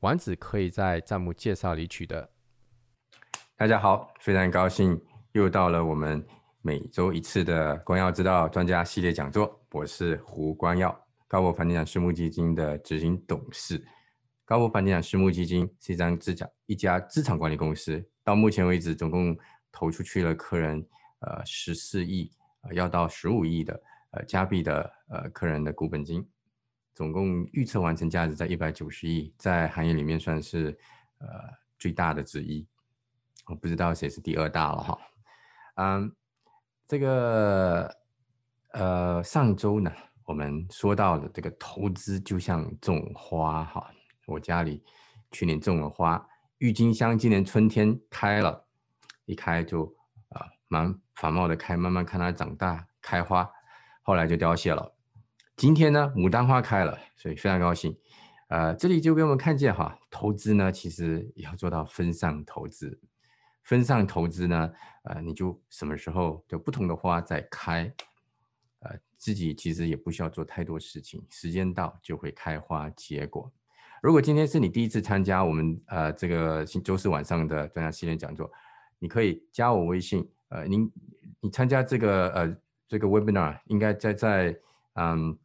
丸子可以在弹幕介绍里取得。大家好，非常高兴又到了我们每周一次的光耀之道专家系列讲座。我是胡光耀，高博房地产私募基金的执行董事。高博房地产私募基金是一张资产一家资产管理公司，到目前为止总共投出去了客人呃十四亿，呃要到十五亿的呃加币的呃客人的股本金。总共预测完成价值在一百九十亿，在行业里面算是呃最大的之一。我不知道谁是第二大了哈。嗯，这个呃上周呢，我们说到的这个投资就像种花哈。我家里去年种了花，郁金香今年春天开了，一开就啊蛮繁茂的开，慢慢看它长大开花，后来就凋谢了。今天呢，牡丹花开了，所以非常高兴。呃，这里就给我们看见哈，投资呢其实也要做到分散投资。分散投资呢，呃，你就什么时候有不同的花在开，呃，自己其实也不需要做太多事情，时间到就会开花结果。如果今天是你第一次参加我们呃这个周四晚上的专家系列讲座，你可以加我微信。呃，您你参加这个呃这个 webinar 应该在在嗯。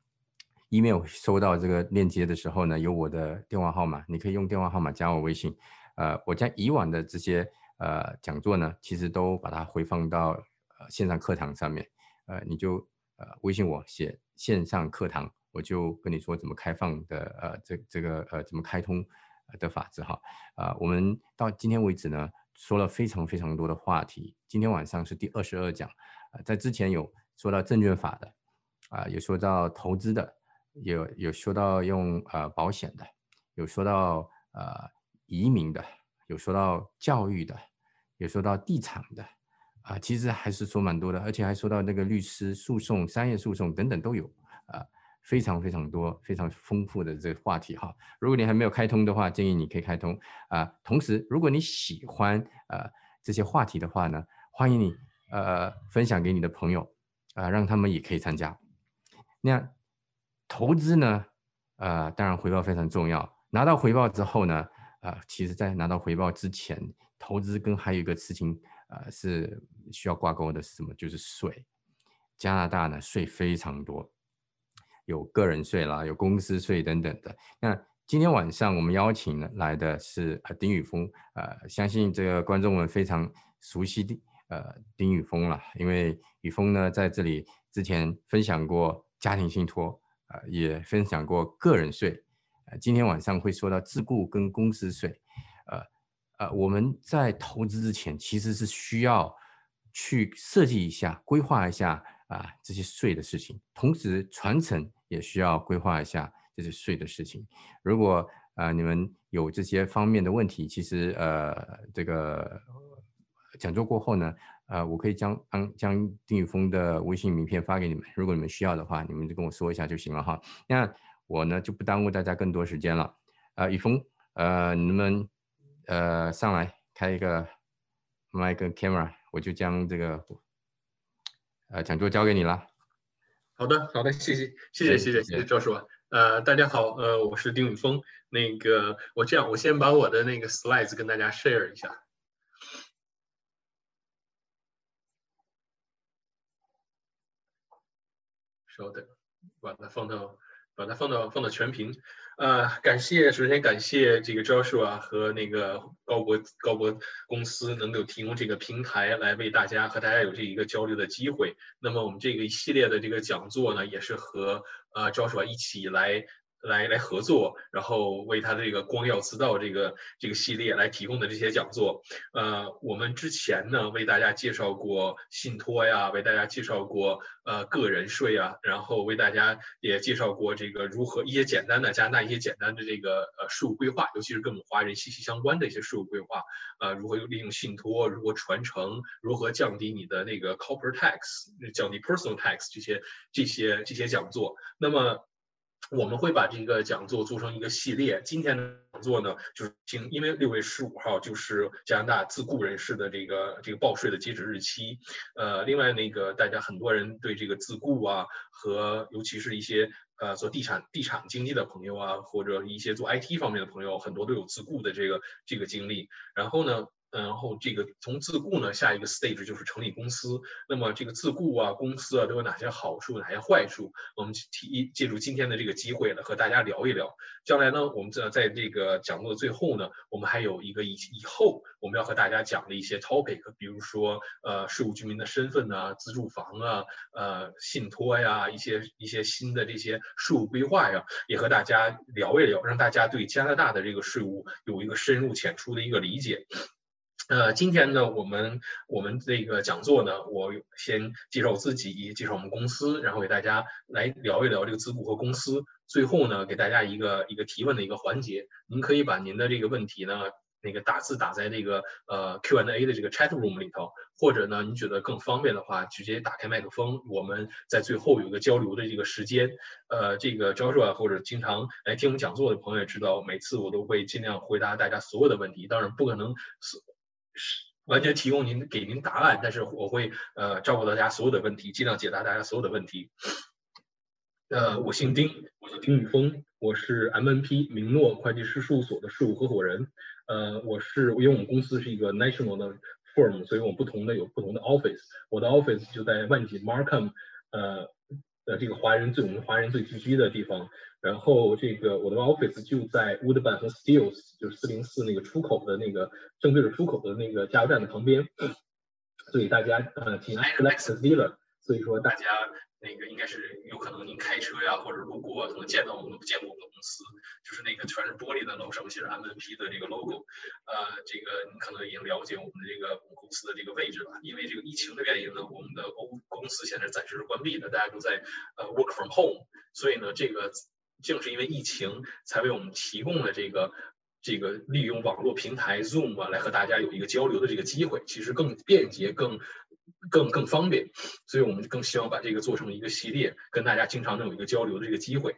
Email 收到这个链接的时候呢，有我的电话号码，你可以用电话号码加我微信。呃，我将以往的这些呃讲座呢，其实都把它回放到呃线上课堂上面。呃，你就呃微信我写线上课堂，我就跟你说怎么开放的呃这这个呃怎么开通的法子哈。啊，我们到今天为止呢，说了非常非常多的话题。今天晚上是第二十二讲，呃，在之前有说到证券法的，啊，有说到投资的。有有说到用呃保险的，有说到呃移民的，有说到教育的，有说到地产的，啊，其实还是说蛮多的，而且还说到那个律师诉讼、商业诉讼等等都有，啊，非常非常多、非常丰富的这个话题哈。如果你还没有开通的话，建议你可以开通啊。同时，如果你喜欢呃这些话题的话呢，欢迎你呃分享给你的朋友啊，让他们也可以参加。那样。投资呢，呃，当然回报非常重要。拿到回报之后呢，呃，其实在拿到回报之前，投资跟还有一个事情，呃，是需要挂钩的是什么？就是税。加拿大呢，税非常多，有个人税啦，有公司税等等的。那今天晚上我们邀请来的是呃丁宇峰，呃，相信这个观众们非常熟悉的呃丁宇峰了，因为宇峰呢在这里之前分享过家庭信托。呃，也分享过个人税，呃，今天晚上会说到自雇跟公司税，呃，呃，我们在投资之前其实是需要去设计一下、规划一下啊这些税的事情，同时传承也需要规划一下这些税的事情。如果啊你们有这些方面的问题，其实呃这个讲座过后呢。呃，我可以将将将丁宇峰的微信名片发给你们，如果你们需要的话，你们就跟我说一下就行了哈。那我呢就不耽误大家更多时间了。呃，宇峰，呃，你们呃上来开一个麦跟 camera，我就将这个呃讲座交给你了。好的，好的，谢谢，谢谢，谢谢，谢谢赵叔。呃，大家好，呃，我是丁宇峰。那个，我这样，我先把我的那个 slides 跟大家 share 一下。稍等，把它放到，把它放到放到全屏。呃，感谢，首先感谢这个 Joshua 和那个高博高博公司能够提供这个平台来为大家和大家有这一个交流的机会。那么我们这个一系列的这个讲座呢，也是和呃 Joshua 一起来来来合作，然后为他这个光耀之道这个这个系列来提供的这些讲座。呃，我们之前呢为大家介绍过信托呀，为大家介绍过呃个人税啊，然后为大家也介绍过这个如何一些简单的加拿大一些简单的这个呃税务规划，尤其是跟我们华人息息相关的一些税务规划。呃，如何利用信托，如何传承，如何降低你的那个 corporate tax，降低 personal tax 这些这些这些讲座。那么。我们会把这个讲座做成一个系列。今天的讲座呢，就是听，因为六月十五号就是加拿大自雇人士的这个这个报税的截止日期。呃，另外那个大家很多人对这个自雇啊，和尤其是一些呃做地产地产经济的朋友啊，或者一些做 IT 方面的朋友，很多都有自雇的这个这个经历。然后呢？然后这个从自雇呢，下一个 stage 就是成立公司。那么这个自雇啊，公司啊都有哪些好处，哪些坏处？我们提借助今天的这个机会呢，和大家聊一聊。将来呢，我们在在这个讲座的最后呢，我们还有一个以以后我们要和大家讲的一些 topic，比如说呃税务居民的身份啊，自住房啊，呃信托呀，一些一些新的这些税务规划呀，也和大家聊一聊，让大家对加拿大的这个税务有一个深入浅出的一个理解。呃，今天呢，我们我们这个讲座呢，我先介绍我自己，介绍我们公司，然后给大家来聊一聊这个自雇和公司。最后呢，给大家一个一个提问的一个环节，您可以把您的这个问题呢，那个打字打在那个呃 Q&A 的这个 chat room 里头，或者呢，您觉得更方便的话，直接打开麦克风，我们在最后有一个交流的这个时间。呃，这个 Joshua 或者经常来听我们讲座的朋友也知道，每次我都会尽量回答大家所有的问题，当然不可能是。是完全提供您给您答案，但是我会呃照顾大家所有的问题，尽量解答大家所有的问题。呃，我姓丁，我叫丁宇峰，我是 MNP 明诺会计师事务所的事务合伙人。呃，我是因为我们公司是一个 national 的 firm，所以我们不同的有不同的 office。我的 office 就在万锦 Markham，呃。呃，这个华人最我们华人最聚居的地方，然后这个我的 office 就在 Woodburn 和 Steeles，就是四零四那个出口的那个正对着出口的那个加油站的旁边，所以大家呃挺 Lexus dealer，所以说大家。那个应该是有可能您开车呀，或者路过可能见到我们都不见过我们的公司，就是那个全是玻璃的楼上面写着 MNP 的这个 logo。呃，这个您可能已经了解我们的这个公司的这个位置了。因为这个疫情的原因呢，我们的公公司现在暂时是关闭的，大家都在呃 work from home。所以呢，这个正是因为疫情才为我们提供了这个这个利用网络平台 Zoom 啊来和大家有一个交流的这个机会，其实更便捷更。更更方便，所以我们更希望把这个做成一个系列，跟大家经常能有一个交流的这个机会。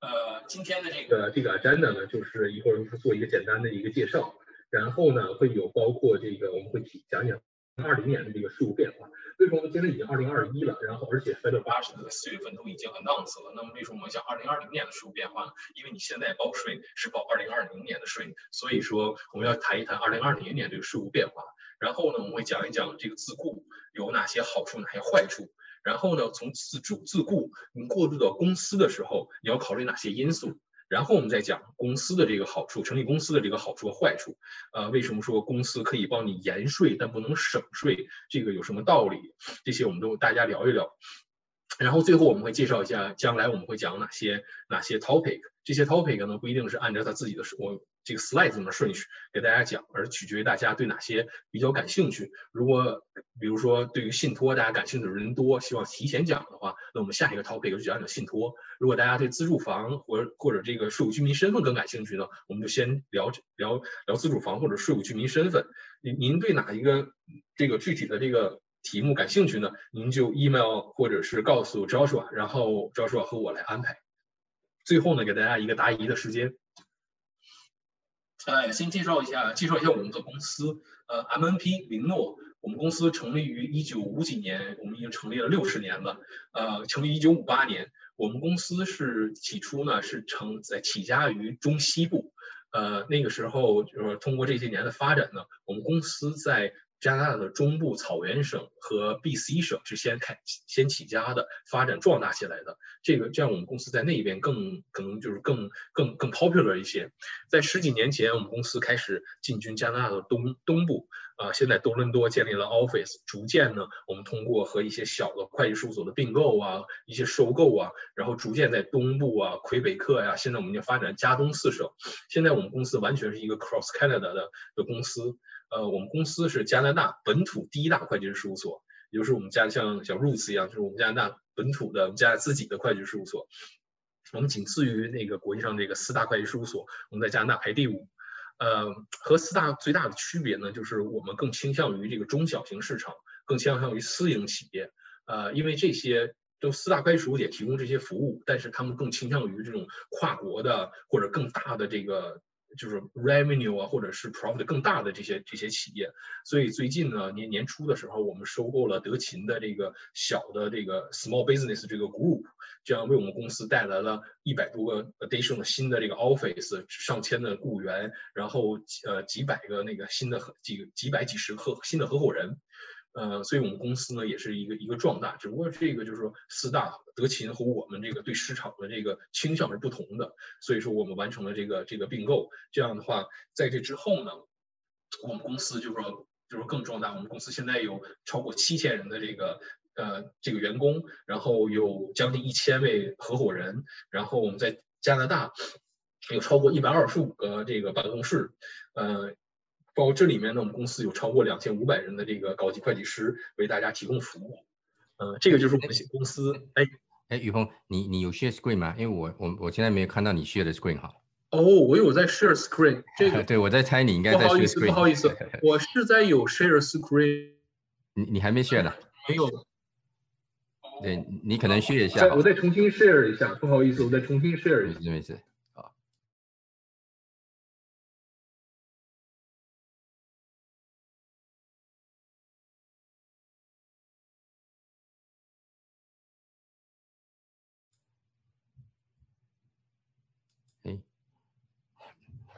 呃，今天的这个这个 agenda 呢，就是一会儿做一个简单的一个介绍，然后呢会有包括这个我们会讲讲二零年的这个税务变化。为什么我们现在已经二零二一了？然后而且 Federal 八十的四月份都已经 announce 了，那么为什么我们讲二零二零年的税务变化呢？因为你现在报税是报二零二零年的税，所以说我们要谈一谈二零二零年这个税务变化。然后呢，我们会讲一讲这个自雇有哪些好处，哪些坏处。然后呢，从自助自雇你过渡到公司的时候，你要考虑哪些因素。然后我们再讲公司的这个好处，成立公司的这个好处和坏处。呃，为什么说公司可以帮你延税，但不能省税？这个有什么道理？这些我们都大家聊一聊。然后最后我们会介绍一下将来我们会讲哪些哪些 topic。这些 topic 呢，不一定是按照他自己的我。这个 slide 怎么顺序给大家讲，而取决于大家对哪些比较感兴趣。如果比如说对于信托大家感兴趣的人多，希望提前讲的话，那我们下一个 topic 就讲讲信托。如果大家对自住房或或者这个税务居民身份更感兴趣呢，我们就先聊聊聊自住房或者税务居民身份。您您对哪一个这个具体的这个题目感兴趣呢？您就 email 或者是告诉 Joshua，然后 Joshua 和我来安排。最后呢，给大家一个答疑的时间。呃，先介绍一下，介绍一下我们的公司。呃，MNP 林诺，我们公司成立于一九五几年，我们已经成立了六十年了。呃，成立一九五八年，我们公司是起初呢是成在起家于中西部。呃，那个时候就是通过这些年的发展呢，我们公司在。加拿大的中部草原省和 BC 省是先开先起家的，发展壮大起来的。这个这样，我们公司在那边更可能就是更更更 popular 一些。在十几年前，我们公司开始进军加拿大的东东部，啊，现在多伦多建立了 office，逐渐呢，我们通过和一些小的会计事务所的并购啊，一些收购啊，然后逐渐在东部啊、魁北克呀，现在我们已经发展加东四省。现在我们公司完全是一个 cross Canada 的的公司。呃，我们公司是加拿大本土第一大会计师事务所，也就是我们家像像 Roots 一样，就是我们加拿大本土的我们家自己的会计事务所。我们仅次于那个国际上这个四大会计事务所，我们在加拿大排第五。呃，和四大最大的区别呢，就是我们更倾向于这个中小型市场，更倾向于私营企业。呃，因为这些都四大会计事务所也提供这些服务，但是他们更倾向于这种跨国的或者更大的这个。就是 revenue 啊，或者是 profit 更大的这些这些企业，所以最近呢年年初的时候，我们收购了德勤的这个小的这个 small business 这个 group，这样为我们公司带来了一百多个 additional 新的这个 office，上千的雇员，然后呃几百个那个新的几几百几十个新的合伙人。呃，所以我们公司呢也是一个一个壮大，只不过这个就是说四大德勤和我们这个对市场的这个倾向是不同的，所以说我们完成了这个这个并购。这样的话，在这之后呢，我们公司就是说就是更壮大。我们公司现在有超过七千人的这个呃这个员工，然后有将近一千位合伙人，然后我们在加拿大有超过一百二十五个这个办公室，呃。包括这里面呢，我们公司有超过两千五百人的这个高级会计师为大家提供服务。呃，这个就是我们公司。哎哎，宇峰，你你有 share screen 吗？因为我我我现在没有看到你 share 的 screen 哈。哦，我有在 share screen。这个 对我在猜你应该在 share screen。不好意思，不好意思，我是在有 share screen。你你还没 share 呢？没有。对你可能 share 一下。我再重新 share 一下，不好意思，我再重新 share 一下。没事没事。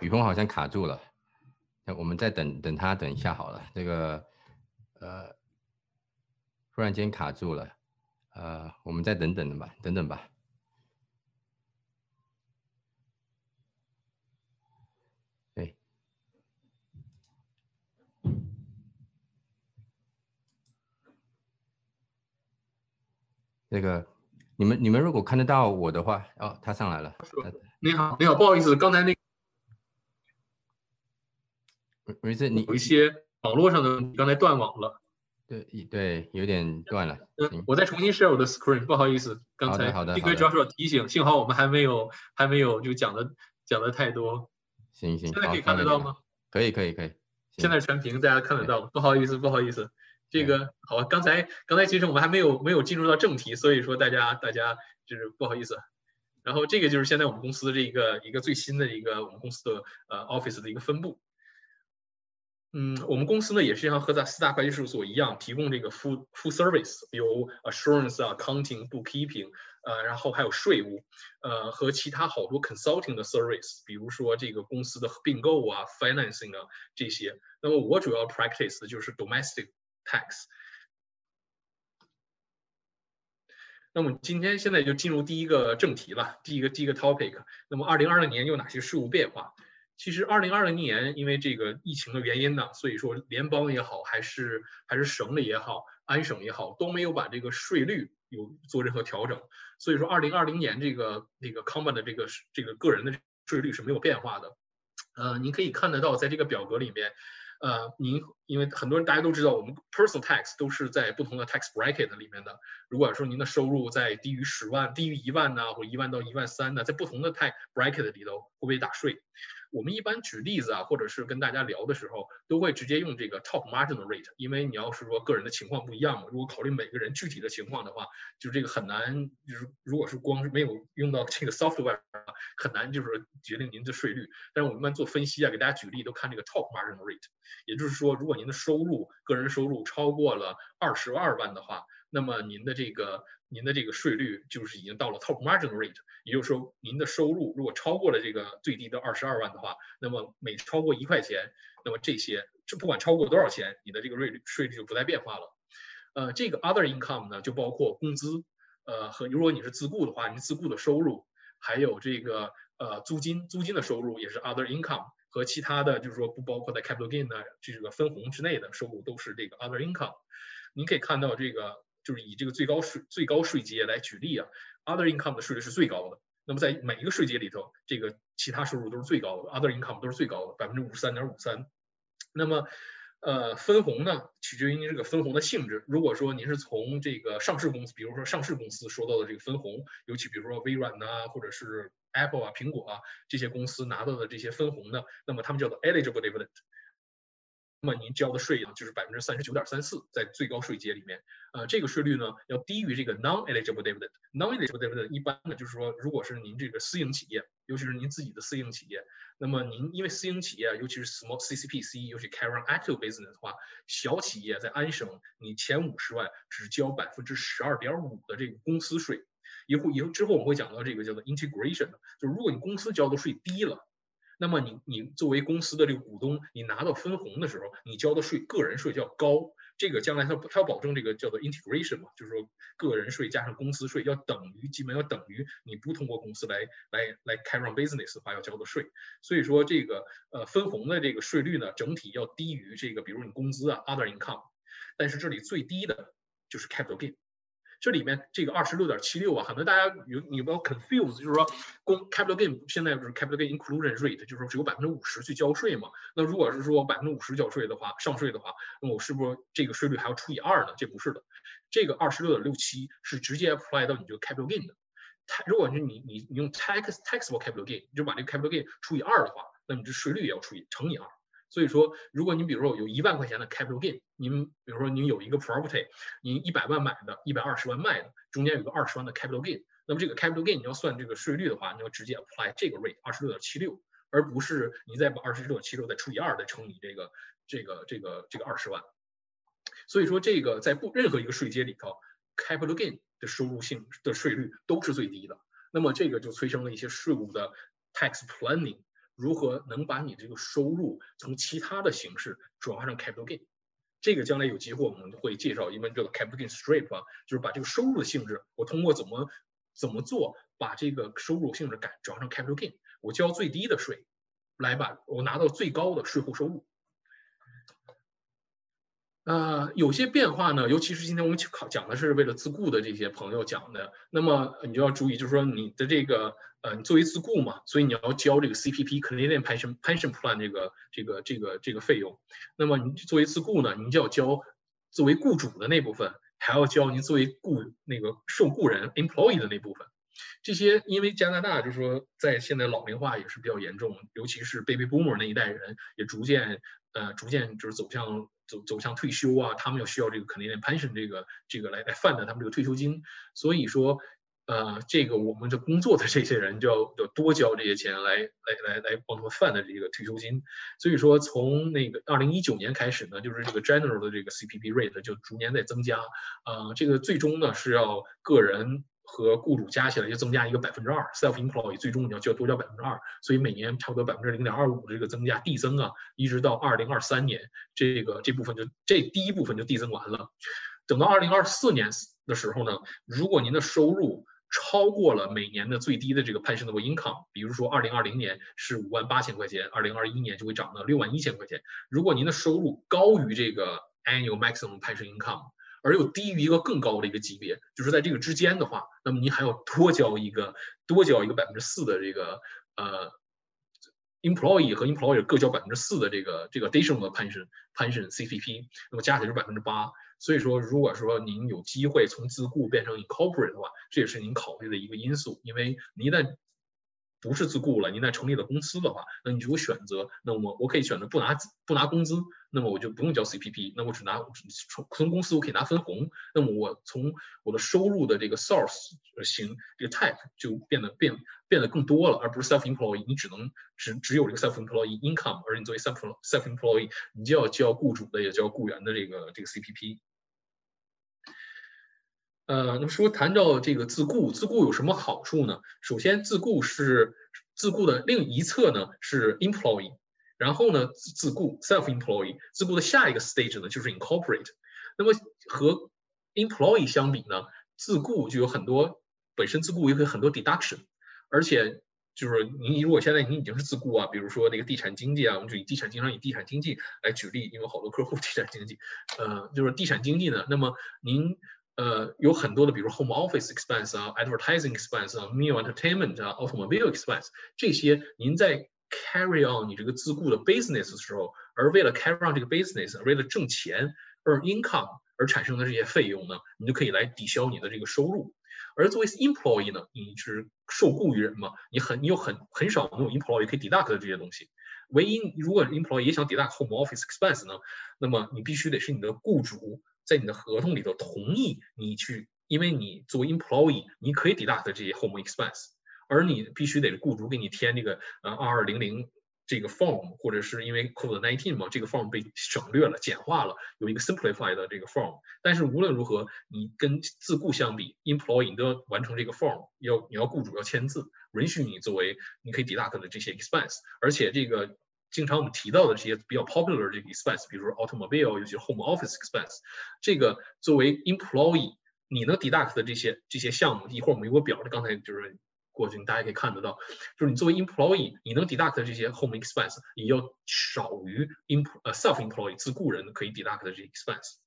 雨峰好像卡住了，那我们再等等他等一下好了。这个呃，突然间卡住了，呃，我们再等等吧，等等吧。对，那个你们你们如果看得到我的话，哦，他上来了。你好，你好，不好意思，刚才那。没事，你有一些网络上的，刚才断网了。对，对，有点断了。嗯，我再重新 share 我的 screen，不好意思，刚才好的，这个主要是提醒，幸好我们还没有还没有就讲的讲的太多。行行，现在可以看得到吗？可以可以可以，现在全屏，大家看得到。不好意思不好意思，这个好，刚才刚才其实我们还没有没有进入到正题，所以说大家大家就是不好意思。然后这个就是现在我们公司这一个一个最新的一个我们公司的呃 office 的一个分布。嗯，我们公司呢也是像和在四大会计事务所一样，提供这个 full full service，有 assurance 啊，accounting bookkeeping，呃，然后还有税务，呃，和其他好多 consulting 的 service，比如说这个公司的并购啊，financing 啊这些。那么我主要 practice 的就是 domestic tax。那么今天现在就进入第一个正题了，第一个第一个 topic。那么二零二零年有哪些事务变化？其实，二零二零年因为这个疫情的原因呢，所以说联邦也好，还是还是省里也好，安省也好，都没有把这个税率有做任何调整。所以说，二零二零年这个那个 common 的这个这个个人的税率是没有变化的。呃，您可以看得到，在这个表格里面，呃，您因为很多人大家都知道，我们 personal tax 都是在不同的 tax bracket 里面的。如果说您的收入在低于十万、低于一万呢，或一万到一万三呢，在不同的 tax bracket 里头会被打税。我们一般举例子啊，或者是跟大家聊的时候，都会直接用这个 top marginal rate，因为你要是说个人的情况不一样嘛，如果考虑每个人具体的情况的话，就这个很难，就是如果是光是没有用到这个 software，很难就是决定您的税率。但是我们一般做分析啊，给大家举例都看这个 top marginal rate，也就是说，如果您的收入个人收入超过了二十二万的话，那么您的这个您的这个税率就是已经到了 top margin rate。也就是说，您的收入如果超过了这个最低的二十二万的话，那么每超过一块钱，那么这些这不管超过多少钱，你的这个税率税率就不再变化了。呃，这个 other income 呢，就包括工资，呃和如果你是自雇的话，你自雇的收入，还有这个呃租金，租金的收入也是 other income，和其他的就是说不包括在 capital gain 的这个分红之内的收入都是这个 other income。您可以看到这个就是以这个最高税最高税阶来举例啊，other income 的税率是最高的。那么在每一个税阶里头，这个其他收入都是最高的，other income 都是最高的，百分之五十三点五三。那么，呃，分红呢，取决于您这个分红的性质。如果说您是从这个上市公司，比如说上市公司收到的这个分红，尤其比如说微软呐，或者是 Apple 啊、苹果啊这些公司拿到的这些分红呢，那么他们叫做 eligible dividend。那么您交的税呢，就是百分之三十九点三四，在最高税阶里面，呃，这个税率呢要低于这个 non-eligible dividend。non-eligible dividend 一般呢就是说，如果是您这个私营企业，尤其是您自己的私营企业，那么您因为私营企业，尤其是 small CCPC，尤其 carry on active business 的话，小企业在安省，你前五十万只交百分之十二点五的这个公司税。以后以后之后我们会讲到这个叫做 integration，就是如果你公司交的税低了。那么你你作为公司的这个股东，你拿到分红的时候，你交的税个人税要高，这个将来它它要保证这个叫做 integration 嘛，就是说个人税加上公司税要等于，基本要等于你不通过公司来来来 carry on business 的话要交的税，所以说这个呃分红的这个税率呢，整体要低于这个比如你工资啊 other income，但是这里最低的就是 capital gain。这里面这个二十六点七六啊，很多大家有你不要 confuse，就是说公 capital gain 现在不是 capital gain inclusion rate，就是说只有百分之五十去交税嘛？那如果是说百分之五十交税的话，上税的话，那我是不是这个税率还要除以二呢？这不是的，这个二十六点六七是直接 apply 到你这个 capital gain 的。如果是你你你用 tax taxable capital gain，你就把这个 capital gain 除以二的话，那么这税率也要除以乘以二。所以说，如果您比如说有一万块钱的 capital gain，您比如说您有一个 property，您一百万买的，一百二十万卖的，中间有个二十万的 capital gain，那么这个 capital gain 你要算这个税率的话，你要直接 apply 这个 rate 二十六点七六，而不是你再把二十六点七六再除以二再乘以这个这个这个这个二十万。所以说这个在不任何一个税阶里头，capital gain 的收入性的税率都是最低的。那么这个就催生了一些税务的 tax planning。如何能把你这个收入从其他的形式转化成 capital gain？这个将来有机会我们会介绍因为这个 capital gain strip 啊，就是把这个收入的性质，我通过怎么怎么做，把这个收入性质改转化成 capital gain，我交最低的税，来把我拿到最高的税后收入。呃，有些变化呢，尤其是今天我们考讲的是为了自雇的这些朋友讲的，那么你就要注意，就是说你的这个呃，你作为自雇嘛，所以你要交这个 CPP Canadian Pension Pension Plan 这个这个这个这个费用。那么你作为自雇呢，你就要交作为雇主的那部分，还要交您作为雇那个受雇人 Employee 的那部分。这些因为加拿大就是说在现在老龄化也是比较严重，尤其是 Baby Boomer 那一代人也逐渐呃逐渐就是走向。走走向退休啊，他们要需要这个 Canadian Pension 这个这个来来 fund 他们这个退休金，所以说，呃，这个我们这工作的这些人就要要多交这些钱来来来来帮他们 fund 这个退休金，所以说从那个二零一九年开始呢，就是这个 general 的这个 CPP rate 就逐年在增加，啊，这个最终呢是要个人。和雇主加起来就增加一个百分之二，self-employed 最终你要交多交百分之二，所以每年差不多百分之零点二五这个增加递增啊，一直到二零二三年，这个这部分就这第一部分就递增完了。等到二零二四年的时候呢，如果您的收入超过了每年的最低的这个 pensionable income，比如说二零二零年是五万八千块钱，二零二一年就会涨到六万一千块钱。如果您的收入高于这个 annual maximum pension income，而又低于一个更高的一个级别，就是在这个之间的话，那么您还要多交一个多交一个百分之四的这个呃，employee 和 employer 各交百分之四的这个这个 additional 的 pension pension CPP，那么加起来是百分之八。所以说，如果说您有机会从自雇变成 incorporate 的话，这也是您考虑的一个因素，因为您一旦不是自雇了，您在成立了公司的话，那你就有选择。那么我可以选择不拿不拿工资，那么我就不用交 CPP，那我只拿从从公司我可以拿分红。那么我从我的收入的这个 source 型这个 type 就变得变变得更多了，而不是 self employee，你只能只只有这个 self employee income，而你作为 self self employee，你就要交雇主的也交雇员的这个这个 CPP。呃，那么说谈到这个自雇，自雇有什么好处呢？首先，自雇是自雇的另一侧呢是 employee，然后呢自自雇 self-employee，自雇的下一个 stage 呢就是 incorporate。那么和 employee 相比呢，自雇就有很多本身自雇也有很多 deduction，而且就是你如果现在你已经是自雇啊，比如说那个地产经济啊，我们就以地产经常以地产经济来举例，因为好多客户 地产经济，呃，就是地产经济呢，那么您呃有很多的，比如 home office expense 啊，advertising expense 啊，meal entertainment 啊，automobile expense 这些，您在 carry on 你这个自雇的 business 的时候，而为了 carry on 这个 business，为了挣钱而 income 而产生的这些费用呢，你就可以来抵消你的这个收入。而作为 employee 呢，你是受雇于人嘛，你很你有很很少那种 employee 可以 deduct 的这些东西。唯一如果 employee 也想 deduct home office expense 呢，那么你必须得是你的雇主在你的合同里头同意你去，因为你作为 employee 你可以 deduct 这些 home expense。而你必须得雇主给你填这个呃二二零零这个 form，或者是因为 COVID nineteen 嘛，这个 form 被省略了、简化了，有一个 simplified 的这个 form。但是无论如何，你跟自雇相比，employee 你都要完成这个 form，要你要雇主要签字，允许你作为你可以 deduct 的这些 expense。而且这个经常我们提到的这些比较 popular 这个 expense，比如说 automobile，尤其是 home office expense，这个作为 employee 你能 deduct 的这些这些项目，一会儿我们有个表，刚才就是。过去大家可以看得到，就是你作为 employee，你能 deduct 的这些 home expense 也要少于 em 呃 self employee 自雇人可以 deduct 的这些 expense。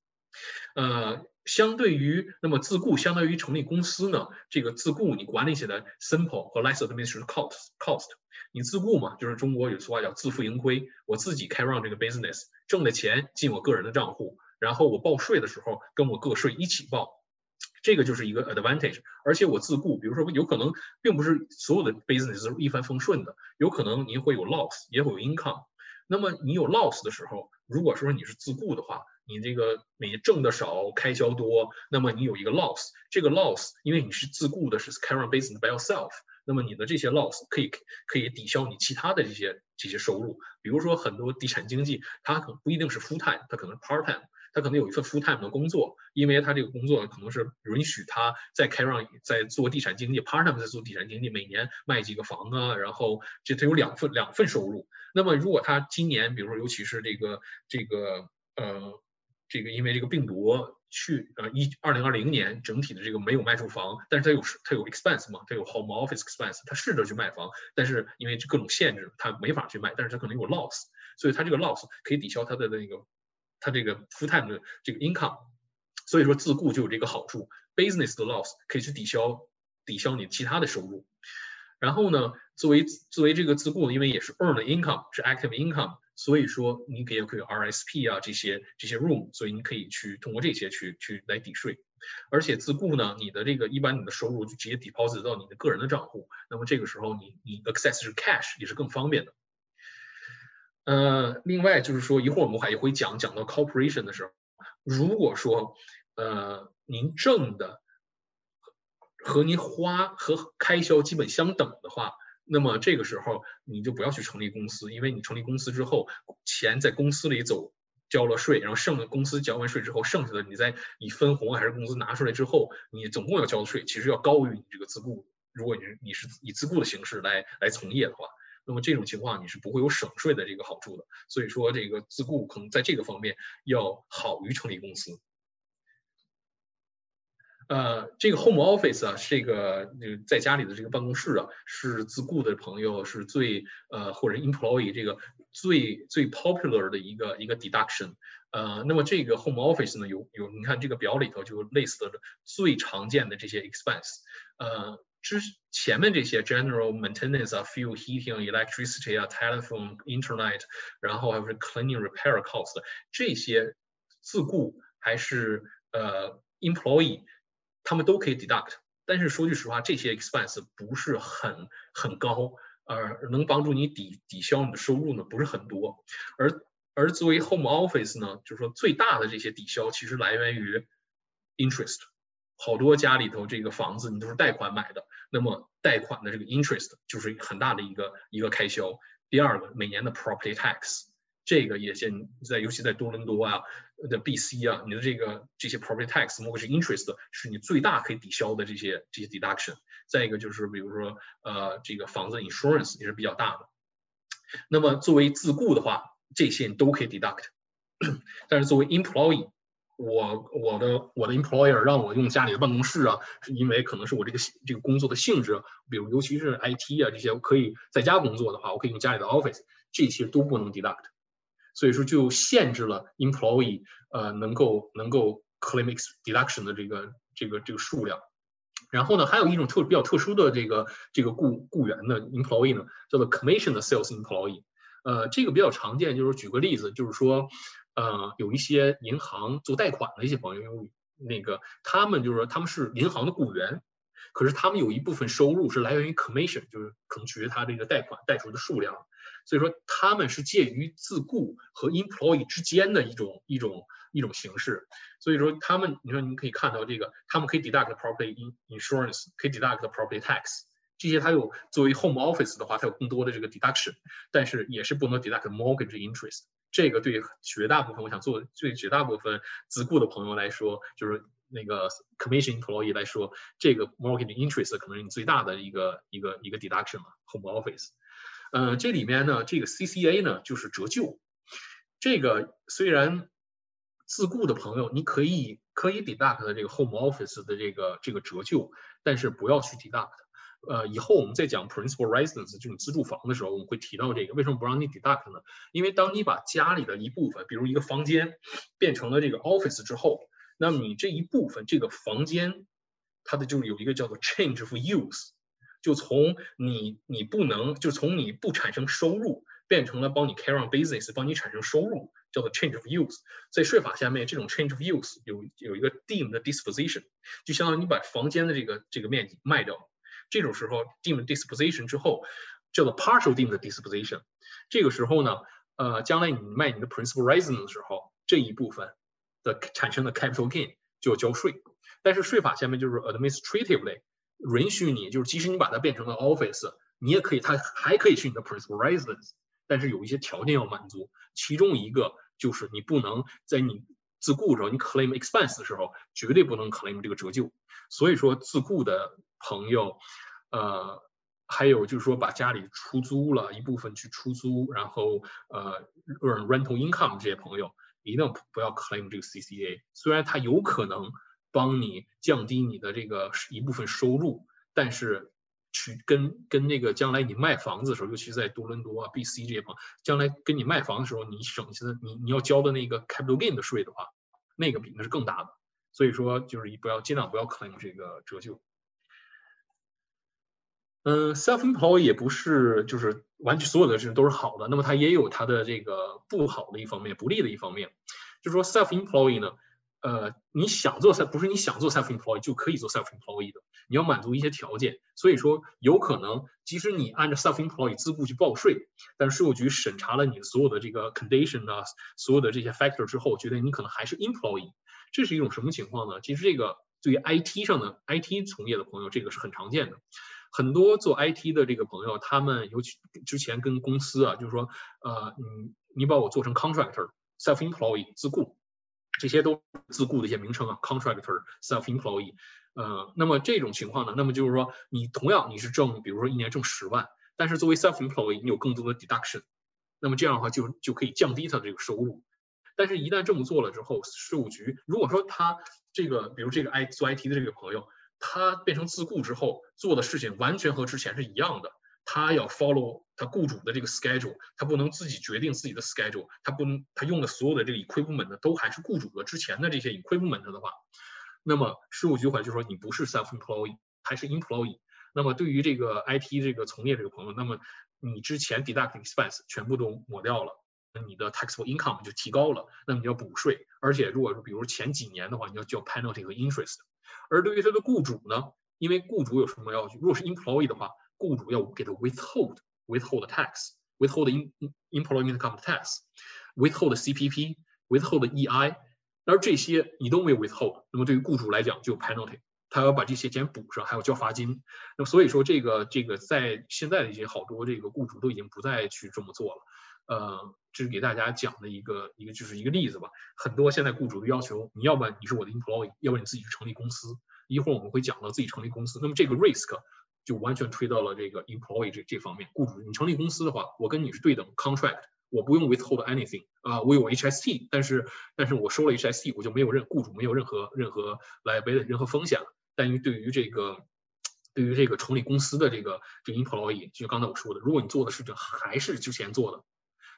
呃，相对于那么自雇，相当于成立公司呢，这个自雇你管理起来 simple 和 less administrative cost cost。你自雇嘛，就是中国有句话叫自负盈亏，我自己开 run 这个 business，挣的钱进我个人的账户，然后我报税的时候跟我个税一起报。这个就是一个 advantage，而且我自雇，比如说有可能并不是所有的 business 都是一帆风顺的，有可能您会有 loss，也会有 income。那么你有 loss 的时候，如果说你是自雇的话，你这个每年挣的少，开销多，那么你有一个 loss，这个 loss 因为你是自雇的，是 carry business by yourself，那么你的这些 loss 可以可以抵消你其他的这些这些收入。比如说很多地产经济，它可不一定是 full time，它可能是 part time。他可能有一份 full time 的工作，因为他这个工作可能是允许他在 carry，，在做地产经济，part time 在做地产经济，每年卖几个房啊，然后这他有两份两份收入。那么如果他今年，比如说尤其是这个这个呃这个因为这个病毒去呃一二零二零年整体的这个没有卖出房，但是他有他有 expense 嘛，他有 home office expense，他试着去卖房，但是因为各种限制，他没法去卖，但是他可能有 loss，所以他这个 loss 可以抵消他的那个。它这个 full time 的这个 income，所以说自雇就有这个好处，business 的 loss 可以去抵消抵消你其他的收入。然后呢，作为作为这个自雇，因为也是 earn 的 income 是 active income，所以说你可以可以 RSP 啊这些这些 room，所以你可以去通过这些去去来抵税。而且自雇呢，你的这个一般你的收入就直接 deposit 到你的个人的账户，那么这个时候你你 access 是 cash 也是更方便的。呃，另外就是说，一会儿我们还会讲讲到 corporation 的时候，如果说呃您挣的和您花和开销基本相等的话，那么这个时候你就不要去成立公司，因为你成立公司之后，钱在公司里走，交了税，然后剩的公司交完税之后，剩下的你再以分红还是工资拿出来之后，你总共要交的税其实要高于你这个自雇，如果你是你是以自雇的形式来来从业的话。那么这种情况你是不会有省税的这个好处的，所以说这个自雇可能在这个方面要好于成立公司。呃，这个 home office 啊，这个在家里的这个办公室啊，是自雇的朋友是最呃或者 employee 这个最最 popular 的一个一个 deduction。呃，那么这个 home office 呢，有有你看这个表里头就 list 的最常见的这些 expense，呃。之前面这些 general maintenance 啊，fuel heating、electricity 啊，telephone、internet，然后还有是 cleaning、repair cost，这些自雇还是呃 employee， 他们都可以 deduct。但是说句实话，这些 expense 不是很很高，呃，能帮助你抵抵消你的收入呢，不是很多。而而作为 home office 呢，就是说最大的这些抵消其实来源于 interest。好多家里头这个房子你都是贷款买的，那么贷款的这个 interest 就是很大的一个一个开销。第二个，每年的 property tax，这个也现在尤其在多伦多啊的 BC 啊，你的这个这些 property tax more interest 是你最大可以抵消的这些这些 deduction。再一个就是比如说呃这个房子 insurance 也是比较大的。那么作为自雇的话，这些你都可以 deduct，但是作为 employee。我我的我的 employer 让我用家里的办公室啊，是因为可能是我这个这个工作的性质，比如尤其是 IT 啊这些我可以在家工作的话，我可以用家里的 office，这些都不能 deduct，所以说就限制了 employee 呃能够能够 claim deduction 的这个这个这个数量。然后呢，还有一种特比较特殊的这个这个雇雇员的 employee 呢，叫做 commission 的 sales employee。呃，这个比较常见，就是举个例子，就是说，呃，有一些银行做贷款的一些朋友，那个他们就是说他们是银行的雇员，可是他们有一部分收入是来源于 commission，就是可能取决于他这个贷款贷出的数量，所以说他们是介于自雇和 employee 之间的一种一种一种形式。所以说他们，你说你可以看到这个，他们可以 deduct property insurance，可以 deduct property tax。这些它有作为 home office 的话，它有更多的这个 deduction，但是也是不能 deduct mortgage interest。这个对绝大部分我想做对绝大部分自雇的朋友来说，就是那个 commission employee 来说，这个 mortgage interest 可能是你最大的一个一个一个 deduction 嘛，home office。嗯，这里面呢，这个 CCA 呢就是折旧。这个虽然自雇的朋友你可以可以 deduct 的这个 home office 的这个这个折旧，但是不要去 deduct。呃，以后我们在讲 principal residence 这种自住房的时候，我们会提到这个。为什么不让你 deduct 呢？因为当你把家里的一部分，比如一个房间，变成了这个 office 之后，那么你这一部分这个房间，它的就是有一个叫做 change of use，就从你你不能，就从你不产生收入，变成了帮你 carry on business，帮你产生收入，叫做 change of use。在税法下面，这种 change of use 有有一个 deemed disposition，就相当于你把房间的这个这个面积卖掉。这种时候，deemed disposition 之后叫做 partial deemed disposition。这个时候呢，呃，将来你卖你的 principal residence 的时候，这一部分的产生的 capital gain 就要交税。但是税法下面就是 administratively 允许你，就是即使你把它变成了 office，你也可以，它还可以是你的 principal residence。但是有一些条件要满足，其中一个就是你不能在你自雇时候，你 claim expense 的时候，绝对不能 claim 这个折旧。所以说，自雇的。朋友，呃，还有就是说把家里出租了一部分去出租，然后呃，earn rental income 这些朋友一定不要 claim 这个 CCA。虽然它有可能帮你降低你的这个一部分收入，但是去跟跟那个将来你卖房子的时候，尤其在多伦多啊、BC 这些朋友，将来跟你卖房的时候，你省下的你你要交的那个 capital gain 的税的话，那个比那是更大的。所以说就是不要尽量不要 claim 这个折旧。嗯，self-employed 也不是就是完全所有的事情都是好的，那么它也有它的这个不好的一方面，不利的一方面。就是说 self-employed 呢，呃，你想做 self 不是你想做 self employee 就可以做 self employee 的，你要满足一些条件。所以说有可能，即使你按照 self employee 自雇去报税，但是税务局审查了你所有的这个 condition 啊，所有的这些 factor 之后，觉得你可能还是 employee。这是一种什么情况呢？其实这个对于 IT 上的 IT 从业的朋友，这个是很常见的。很多做 IT 的这个朋友，他们尤其之前跟公司啊，就是说，呃，你你把我做成 contractor，self employee 自雇，这些都自雇的一些名称啊，contractor、self-employed，呃，那么这种情况呢，那么就是说，你同样你是挣，比如说一年挣十万，但是作为 self-employed，你有更多的 deduction，那么这样的话就就可以降低他的这个收入。但是，一旦这么做了之后，税务局如果说他这个，比如这个 I 做 IT 的这个朋友。他变成自雇之后做的事情完全和之前是一样的，他要 follow 他雇主的这个 schedule，他不能自己决定自己的 schedule，他不能他用的所有的这个 equipment 都还是雇主的之前的这些 equipment 的话，那么税务局会就说你不是 self employee，还是 employee。那么对于这个 IT 这个从业这个朋友，那么你之前 deduct expense 全部都抹掉了，那你的 taxable income 就提高了，那么你要补税，而且如果说比如前几年的话，你要交 penalty 和 interest。而对于他的雇主呢，因为雇主有什么要求？如果是 employee 的话，雇主要给他 withhold withhold tax，withhold in employment income tax，withhold CPP，withhold EI，而这些你都没有 withhold，那么对于雇主来讲就 penalty，他要把这些钱补上，还要交罚金。那么所以说这个这个在现在的一些好多这个雇主都已经不再去这么做了。呃，这是给大家讲的一个一个就是一个例子吧。很多现在雇主的要求，你要不然你是我的 employee，要不然你自己去成立公司。一会儿我们会讲到自己成立公司，那么这个 risk 就完全推到了这个 employee 这这方面。雇主你成立公司的话，我跟你是对等 contract，我不用 withhold anything 啊，我有 HST，但是但是我收了 HST，我就没有任雇主没有任何任何来背的任何风险了。但于对于这个对于这个成立公司的这个这个 employee，就刚才我说的，如果你做的事情还是之前做的，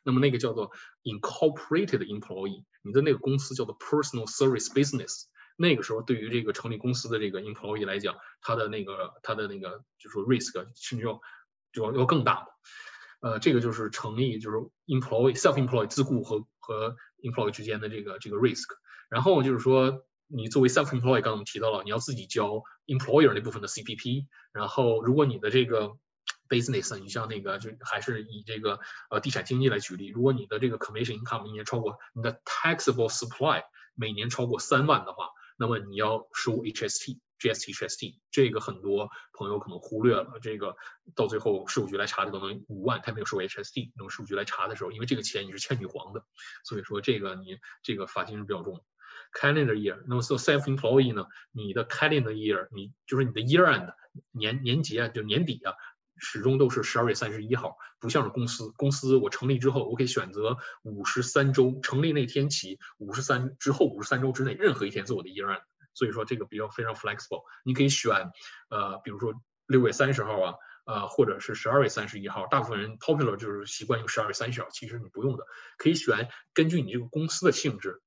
那么那个叫做 incorporated employee，你的那个公司叫做 personal service business。那个时候，对于这个成立公司的这个 employee 来讲，他的那个他的那个就是 risk 甚至要就要要更大的。呃，这个就是成立就是 employee self employee 自雇和和 employee 之间的这个这个 risk。然后就是说，你作为 self employee，刚刚我们提到了，你要自己交 employer 那部分的 CPP。然后，如果你的这个 business，你像那个就还是以这个呃地产经济来举例，如果你的这个 commission income 一年超过你的 taxable supply 每年超过三万的话，那么你要收 HST、GST、HST，这个很多朋友可能忽略了。这个到最后税务局来查的，可能五万他没有收 HST，那么税务局来查的时候，因为这个钱你是欠女皇的，所以说这个你这个罚金是比较重。Calendar year，那么 so self-employee 呢，你的 calendar year，你就是你的 year end 年年节就年底啊。始终都是十二月三十一号，不像是公司。公司我成立之后，我可以选择五十三周，成立那天起五十三之后五十三周之内任何一天做我的 year end。所以说这个比较非常 flexible，你可以选，呃，比如说六月三十号啊，呃，或者是十二月三十一号。大部分人 popular 就是习惯用十二月三十号，其实你不用的，可以选根据你这个公司的性质，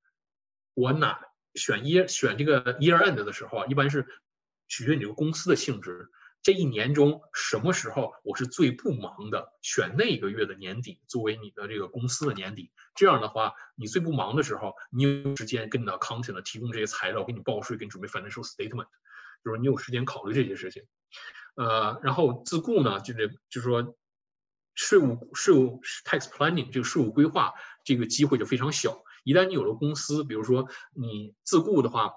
我哪选 year 选这个 year end 的时候啊，一般是取决于你这个公司的性质。这一年中什么时候我是最不忙的？选那个月的年底作为你的这个公司的年底。这样的话，你最不忙的时候，你有时间跟你的 accountant 提供这些材料，给你报税，给你准备 financial statement，就是你有时间考虑这些事情。呃，然后自雇呢，就是就是说，税务税务 tax planning 这个税务规划这个机会就非常小。一旦你有了公司，比如说你自雇的话，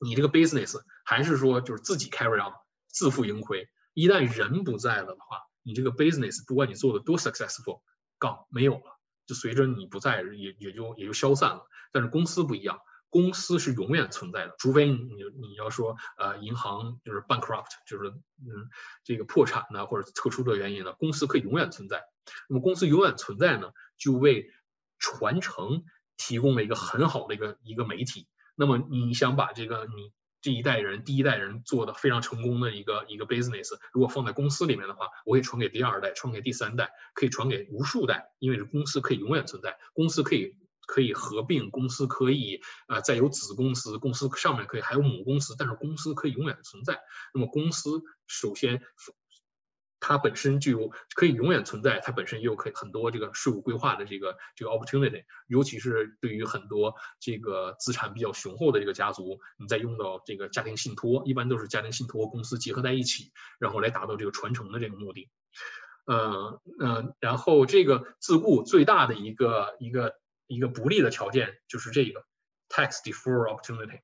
你这个 business 还是说就是自己 carry on。自负盈亏，一旦人不在了的话，你这个 business 不管你做的多 successful，杠没有了，就随着你不在也也就也就消散了。但是公司不一样，公司是永远存在的，除非你你要说呃银行就是 bankrupt，就是嗯这个破产呢或者特殊的原因呢，公司可以永远存在。那么公司永远存在呢，就为传承提供了一个很好的一个一个媒体。那么你想把这个你。这一代人，第一代人做的非常成功的一个一个 business，如果放在公司里面的话，我可以传给第二代，传给第三代，可以传给无数代，因为这公司可以永远存在，公司可以可以合并，公司可以啊再有子公司，公司上面可以还有母公司，但是公司可以永远存在。那么公司首先。它本身具有可以永远存在，它本身也有可以很多这个税务规划的这个这个 opportunity，尤其是对于很多这个资产比较雄厚的这个家族，你再用到这个家庭信托，一般都是家庭信托公司结合在一起，然后来达到这个传承的这个目的。呃呃，然后这个自雇最大的一个一个一个不利的条件就是这个 tax defer opportunity。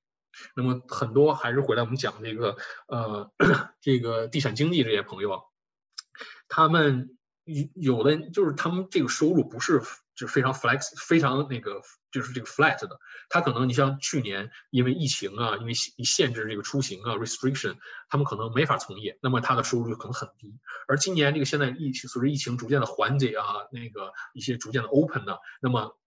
那么很多还是回来我们讲这个呃 这个地产经济这些朋友啊。他们有有的就是他们这个收入不是就非常 flex 非常那个就是这个 flat 的，他可能你像去年因为疫情啊，因为限制这个出行啊 restriction，他们可能没法从业，那么他的收入就可能很低。而今年这个现在疫情随着疫情逐渐的缓解啊，那个一些逐渐的 open 呢，那么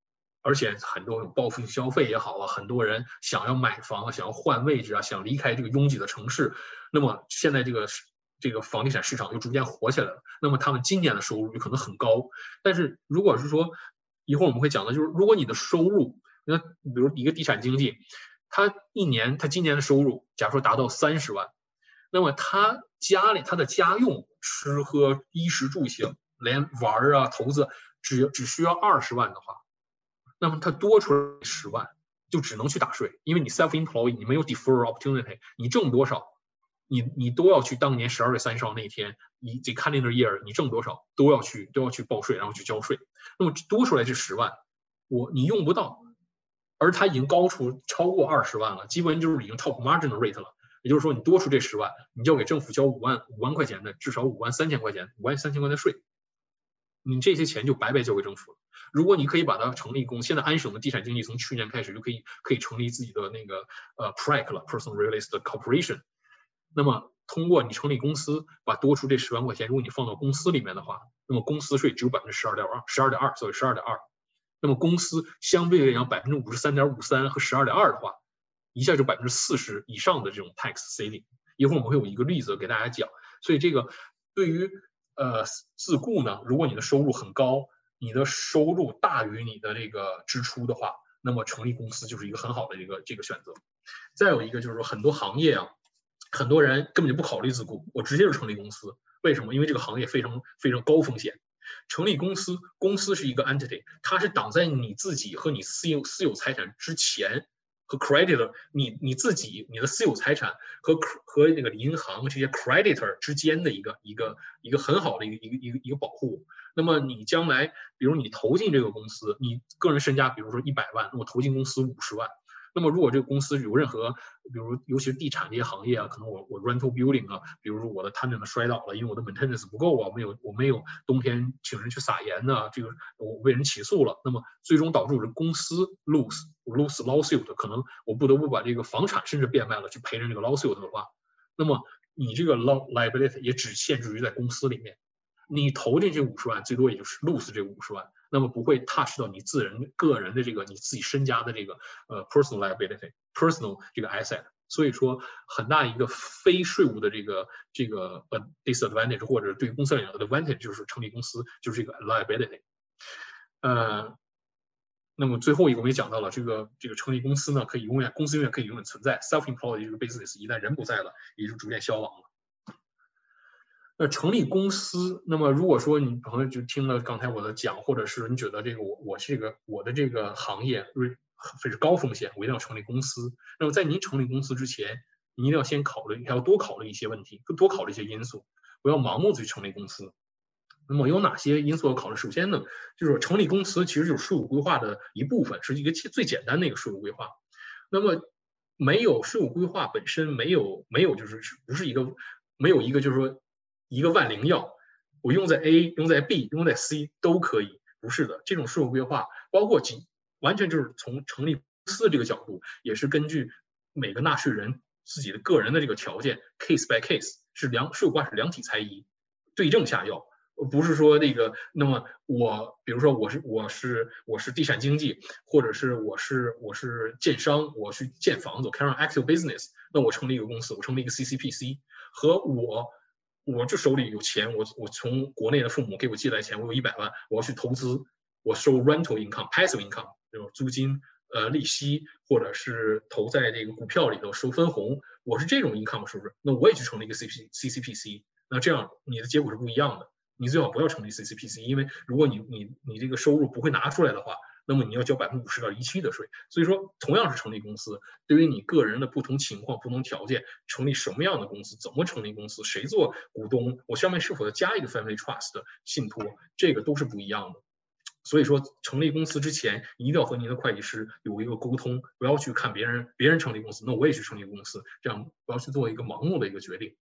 而且很多有报复性消费也好啊，很多人想要买房啊，想要换位置啊，想离开这个拥挤的城市，那么现在这个。这个房地产市场又逐渐火起来了，那么他们今年的收入就可能很高。但是如果是说一会儿我们会讲的，就是如果你的收入，那比如一个地产经济，他一年他今年的收入，假如说达到三十万，那么他家里他的家用吃喝衣食住行，连玩啊投资只只需要二十万的话，那么他多出来十万就只能去打税，因为你 self employed 你没有 defer opportunity，你挣多少？你你都要去当年十二月三十号那天，你这 calendar year 你挣多少都要去都要去报税，然后去交税。那么多出来这十万，我你用不到，而它已经高出超过二十万了，基本就是已经 top margin 的 rate 了。也就是说，你多出这十万，你就要给政府交五万五万块钱的，至少五万三千块钱，五万三千块的税，你这些钱就白白交给政府了。如果你可以把它成立公，现在安省的地产经济从去年开始就可以可以成立自己的那个呃 PREC 了，Personal Real Estate Corporation。那么，通过你成立公司，把多出这十万块钱，如果你放到公司里面的话，那么公司税只有百分之十二点二，十二点二，所以十二点二，那么公司相对来讲百分之五十三点五三和十二点二的话，一下就百分之四十以上的这种 tax saving。一会儿我们会有一个例子给大家讲。所以这个对于呃自雇呢，如果你的收入很高，你的收入大于你的这个支出的话，那么成立公司就是一个很好的一个这个选择。再有一个就是说，很多行业啊，很多人根本就不考虑自雇，我直接就成立公司。为什么？因为这个行业非常非常高风险。成立公司，公司是一个 entity，它是挡在你自己和你私有私有财产之前。和 creditor，你你自己你的私有财产和和那个银行这些 creditor 之间的一个一个一个很好的一个一个一个一个保护。那么你将来，比如你投进这个公司，你个人身家比如说一百万，我投进公司五十万。那么，如果这个公司有任何，比如尤其是地产这些行业啊，可能我我 rental building 啊，比如说我的 tenant 摔倒了，因为我的 maintenance 不够啊，没有我没有冬天请人去撒盐呢，这个我被人起诉了，那么最终导致我的公司 lose lose lawsuit，可能我不得不把这个房产甚至变卖了去赔人这个 lawsuit 的话，那么你这个 law liability 也只限制于在公司里面，你投进去五十万，最多也就是 lose 这五十万。那么不会 touch 到你自人个人的这个你自己身家的这个呃 personal liability，personal 这个 asset，所以说很大一个非税务的这个这个呃 disadvantage 或者对公司来讲 advantage 就是成立公司就是一个 liability，呃，那么最后一个我们也讲到了这个这个成立公司呢可以永远公司永远可以永远存在。Self-employed 这个 business 一旦人不在了也就逐渐消亡了。那成立公司，那么如果说你朋友就听了刚才我的讲，或者是你觉得这个我我这个我的这个行业瑞非是高风险，我一定要成立公司。那么在您成立公司之前，你一定要先考虑，还要多考虑一些问题，多考虑一些因素，不要盲目去成立公司。那么有哪些因素要考虑？首先呢，就是成立公司其实就是税务规划的一部分，是一个最简单的一个税务规划。那么没有税务规划本身没有没有就是不是一个没有一个就是说。一个万灵药，我用在 A，用在 B，用在 C 都可以。不是的，这种税务规划包括几，完全就是从成立公司这个角度，也是根据每个纳税人自己的个人的这个条件，case by case，是量税务挂是量体裁衣，对症下药，不是说那个。那么我，比如说我是我是我是地产经济，或者是我是我是建商，我去建房子，我开上 active business，那我成立一个公司，我成立一个 CCPC，和我。我就手里有钱，我我从国内的父母给我寄来钱，我有一百万，我要去投资，我收 rental income、passive income，这种租金、呃利息，或者是投在这个股票里头收分红，我是这种 income 是不是？那我也去成立一个 C P C C P C，那这样你的结果是不一样的。你最好不要成立 C C P C，因为如果你你你这个收入不会拿出来的话。那么你要交百分之五十到一七的税，所以说同样是成立公司，对于你个人的不同情况、不同条件，成立什么样的公司，怎么成立公司，谁做股东，我上面是否要加一个 family trust 信托，这个都是不一样的。所以说成立公司之前，一定要和您的会计师有一个沟通，不要去看别人，别人成立公司，那我也去成立公司，这样不要去做一个盲目的一个决定。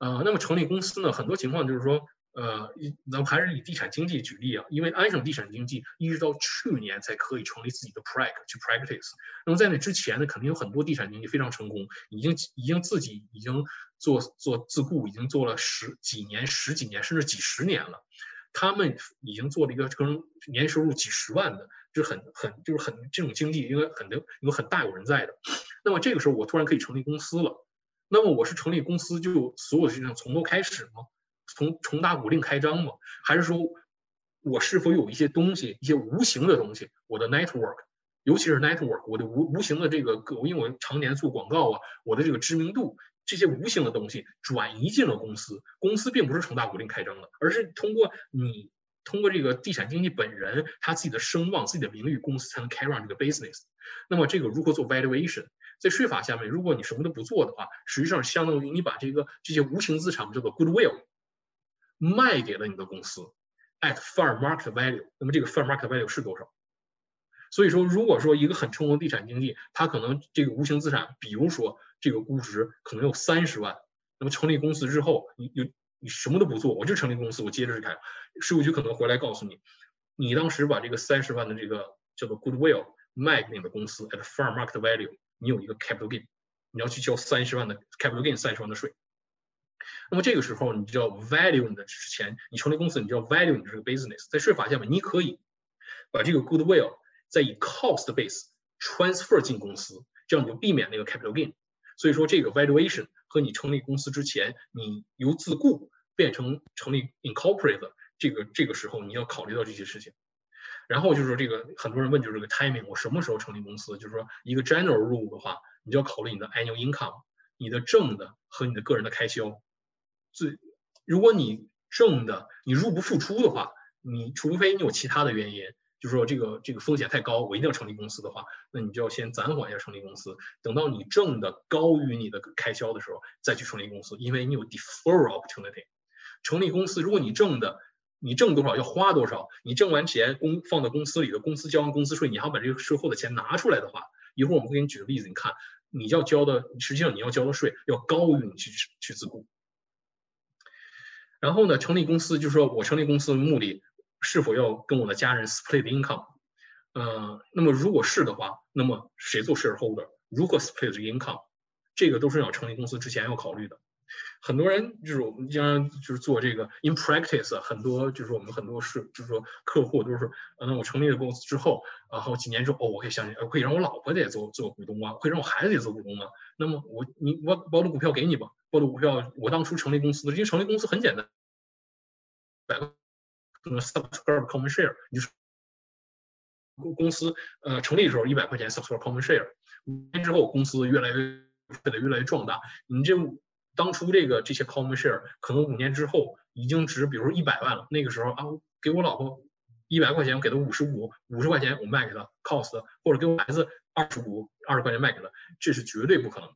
呃，那么成立公司呢，很多情况就是说。呃，咱们还是以地产经济举例啊，因为安省地产经济一直到去年才可以成立自己的 prac 去 practice。那么在那之前呢，肯定有很多地产经济非常成功，已经已经自己已经做做自雇，已经做了十几年、十几年甚至几十年了。他们已经做了一个可能年收入几十万的，就很很就是很这种经济应该很有有很大有人在的。那么这个时候我突然可以成立公司了，那么我是成立公司就所有事情从头开始吗？从重打鼓令开张吗？还是说，我是否有一些东西，一些无形的东西，我的 network，尤其是 network，我的无无形的这个，因为我常年做广告啊，我的这个知名度，这些无形的东西转移进了公司。公司并不是重打鼓令开张的，而是通过你，通过这个地产经济本人他自己的声望、自己的名誉，公司才能 carry on 这个 business。那么这个如何做 valuation？在税法下面，如果你什么都不做的话，实际上相当于你把这个这些无形资产叫做 goodwill。卖给了你的公司，at fair market value。那么这个 fair market value 是多少？所以说，如果说一个很成功的地产经济，它可能这个无形资产，比如说这个估值可能有三十万，那么成立公司之后，你你你什么都不做，我就成立公司，我接着开，税务局可能回来告诉你，你当时把这个三十万的这个叫做 goodwill 卖给你的公司 at fair market value，你有一个 capital gain，你要去交三十万的 capital gain 三十万的税。那么这个时候，你就要 value 你的之前，你成立公司，你就要 value 你这个 business。在税法下面，你可以把这个 goodwill 再以 cost base transfer 进公司，这样你就避免那个 capital gain。所以说这个 valuation 和你成立公司之前，你由自雇变成成立 incorporate 这个这个时候，你要考虑到这些事情。然后就是说这个很多人问就是这个 timing，我什么时候成立公司？就是说一个 general rule 的话，你就要考虑你的 annual income，你的挣的和你的个人的开销。最如果你挣的你入不敷出的话，你除非你有其他的原因，就是说这个这个风险太高，我一定要成立公司的话，那你就要先暂缓一下成立公司，等到你挣的高于你的开销的时候再去成立公司，因为你有 defer opportunity。成立公司，如果你挣的你挣多少要花多少，你挣完钱公放到公司里的公司交完公司税，你还要把这个税后的钱拿出来的话，一会儿我们会给你举个例子，你看你要交的实际上你要交的税要高于你去去自雇。然后呢，成立公司就是说我成立公司的目的是否要跟我的家人 split income？呃，那么如果是的话，那么谁做 shareholder？如何 split income？这个都是要成立公司之前要考虑的。很多人就是我们经常就是做这个 in practice，很多就是我们很多是就是说客户都是，那我成立了公司之后，然后几年之后，哦，我可以相信，可以让我老婆也做做股东啊，可以让我孩子也做股东啊。那么我你我包的股票给你吧，包的股票我当初成立公司，因为成立公司很简单，百个 subscribe common share，就是公公司呃成立的时候一百块钱 subscribe common share，五年之后公司越来越变得越来越壮大，你这。当初这个这些 common share 可能五年之后已经值，比如说一百万了。那个时候啊，给我老婆一百块钱，我给她五十五，五十块钱我卖给她 cost，或者给我孩子二十五，二十块钱卖给她，这是绝对不可能。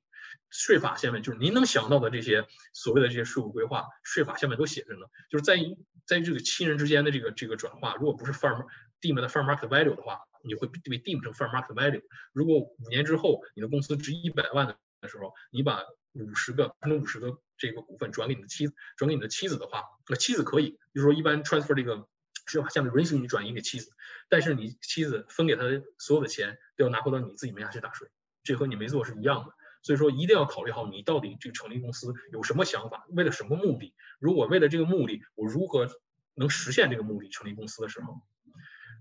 税法下面就是您能想到的这些所谓的这些税务规划，税法下面都写着呢。就是在在这个亲人之间的这个这个转化，如果不是 fair deem 的 farm market value 的话，你会被 deem 成 fair market value。如果五年之后你的公司值一百万的时候，你把五十个百分之五十的这个股份转给你的妻子，转给你的妻子的话，那妻子可以，就是说一般 transfer 这个是下面允许你转移给妻子，但是你妻子分给他所有的钱都要拿回到你自己名下去打税，这和你没做是一样的。所以说一定要考虑好你到底这个成立公司有什么想法，为了什么目的？如果为了这个目的，我如何能实现这个目的？成立公司的时候，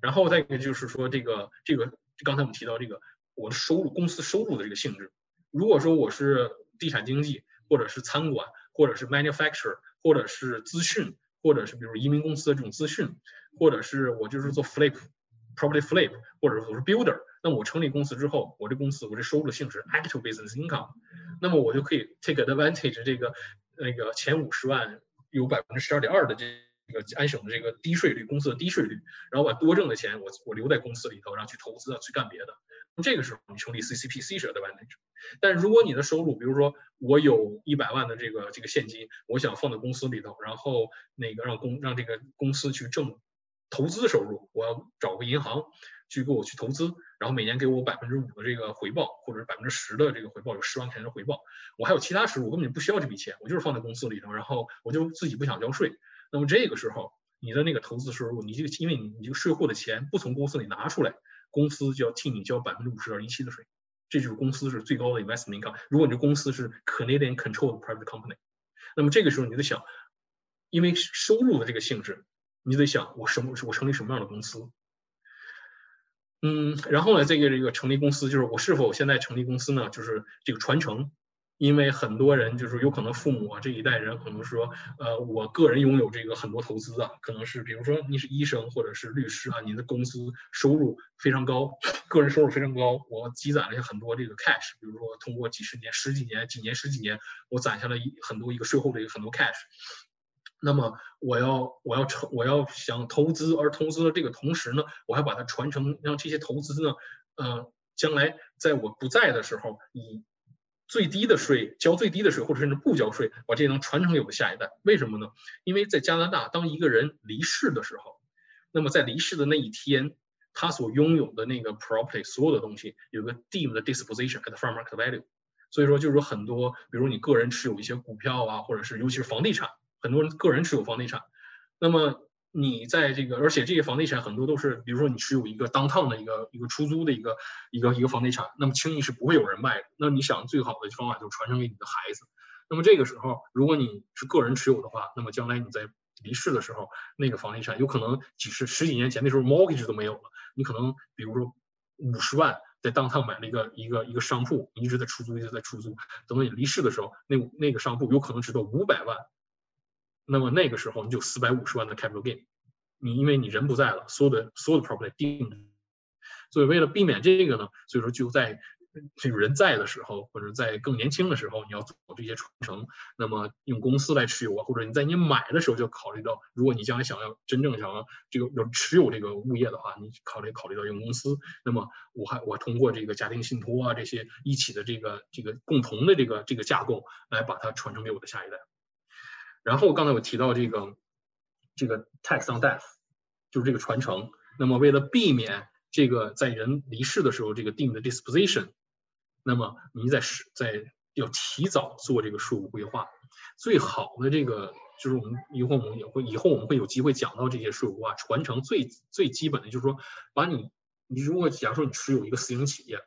然后再一个就是说这个这个刚才我们提到这个我的收入，公司收入的这个性质，如果说我是。地产经济，或者是餐馆，或者是 manufacture，或者是资讯，或者是比如移民公司的这种资讯，或者是我就是做 flip，property flip，或者我是 builder，那我成立公司之后，我这公司我这收入性质 active business income，那么我就可以 take advantage 这个那个前五十万有百分之十二点二的这个安省的这个低税率，公司的低税率，然后把多挣的钱我我留在公司里头，然后去投资啊，去干别的。这个时候你成立 CCPC 是 advantage，但如果你的收入，比如说我有一百万的这个这个现金，我想放在公司里头，然后那个让公让这个公司去挣投资收入，我要找个银行去给我去投资，然后每年给我百分之五的这个回报，或者百分之十的这个回报，有十万块钱的回报，我还有其他收入，我根本就不需要这笔钱，我就是放在公司里头，然后我就自己不想交税，那么这个时候你的那个投资收入，你这个因为你你这个税后的钱不从公司里拿出来。公司就要替你交百分之五十点零七的税，这就是公司是最高的 investment income。如果你这公司是 Canadian controlled private company，那么这个时候你得想，因为收入的这个性质，你得想我什么我成立什么样的公司？嗯，然后呢，这个这个成立公司就是我是否现在成立公司呢？就是这个传承。因为很多人就是有可能父母啊这一代人可能说，呃，我个人拥有这个很多投资啊，可能是比如说你是医生或者是律师啊，你的公司收入非常高，个人收入非常高，我积攒了很多这个 cash，比如说通过几十年、十几年、几年、十几年，我攒下了一很多一个税后的一个很多 cash，那么我要我要成我要想投资，而投资的这个同时呢，我还把它传承，让这些投资呢，呃，将来在我不在的时候以。最低的税交最低的税，或者甚至不交税，把这些能传承给我的下一代。为什么呢？因为在加拿大，当一个人离世的时候，那么在离世的那一天，他所拥有的那个 property 所有的东西有个 deemed disposition at fair market value。所以说，就是说很多，比如你个人持有一些股票啊，或者是尤其是房地产，很多人个人持有房地产，那么。你在这个，而且这些房地产很多都是，比如说你持有一个当趟的一个一个出租的一个一个一个房地产，那么轻易是不会有人卖的。那你想最好的方法就是传承给你的孩子。那么这个时候，如果你是个人持有的话，那么将来你在离世的时候，那个房地产有可能几十十几年前那时候 mortgage 都没有了，你可能比如说五十万在当趟买了一个一个一个商铺，你一直在出租，一直在出租，等到你离世的时候，那那个商铺有可能值到五百万，那么那个时候你就四百五十万的 capital gain，你因为你人不在了，所有的所有的 property 定，所以为了避免这个呢，所以说就在。这个人在的时候，或者在更年轻的时候，你要做这些传承，那么用公司来持有啊，或者你在你买的时候就考虑到，如果你将来想要真正想要这个要持有这个物业的话，你考虑考虑到用公司，那么我还我通过这个家庭信托啊这些一起的这个这个共同的这个这个架构来把它传承给我的下一代。然后刚才我提到这个这个 tax on death，就是这个传承。那么为了避免这个在人离世的时候这个定的 disposition。那么你在是在要提早做这个税务规划，最好的这个就是我们以后我们也会以后我们会有机会讲到这些税务规划传承最最基本的就是说，把你你如果假如说你持有一个私营企业，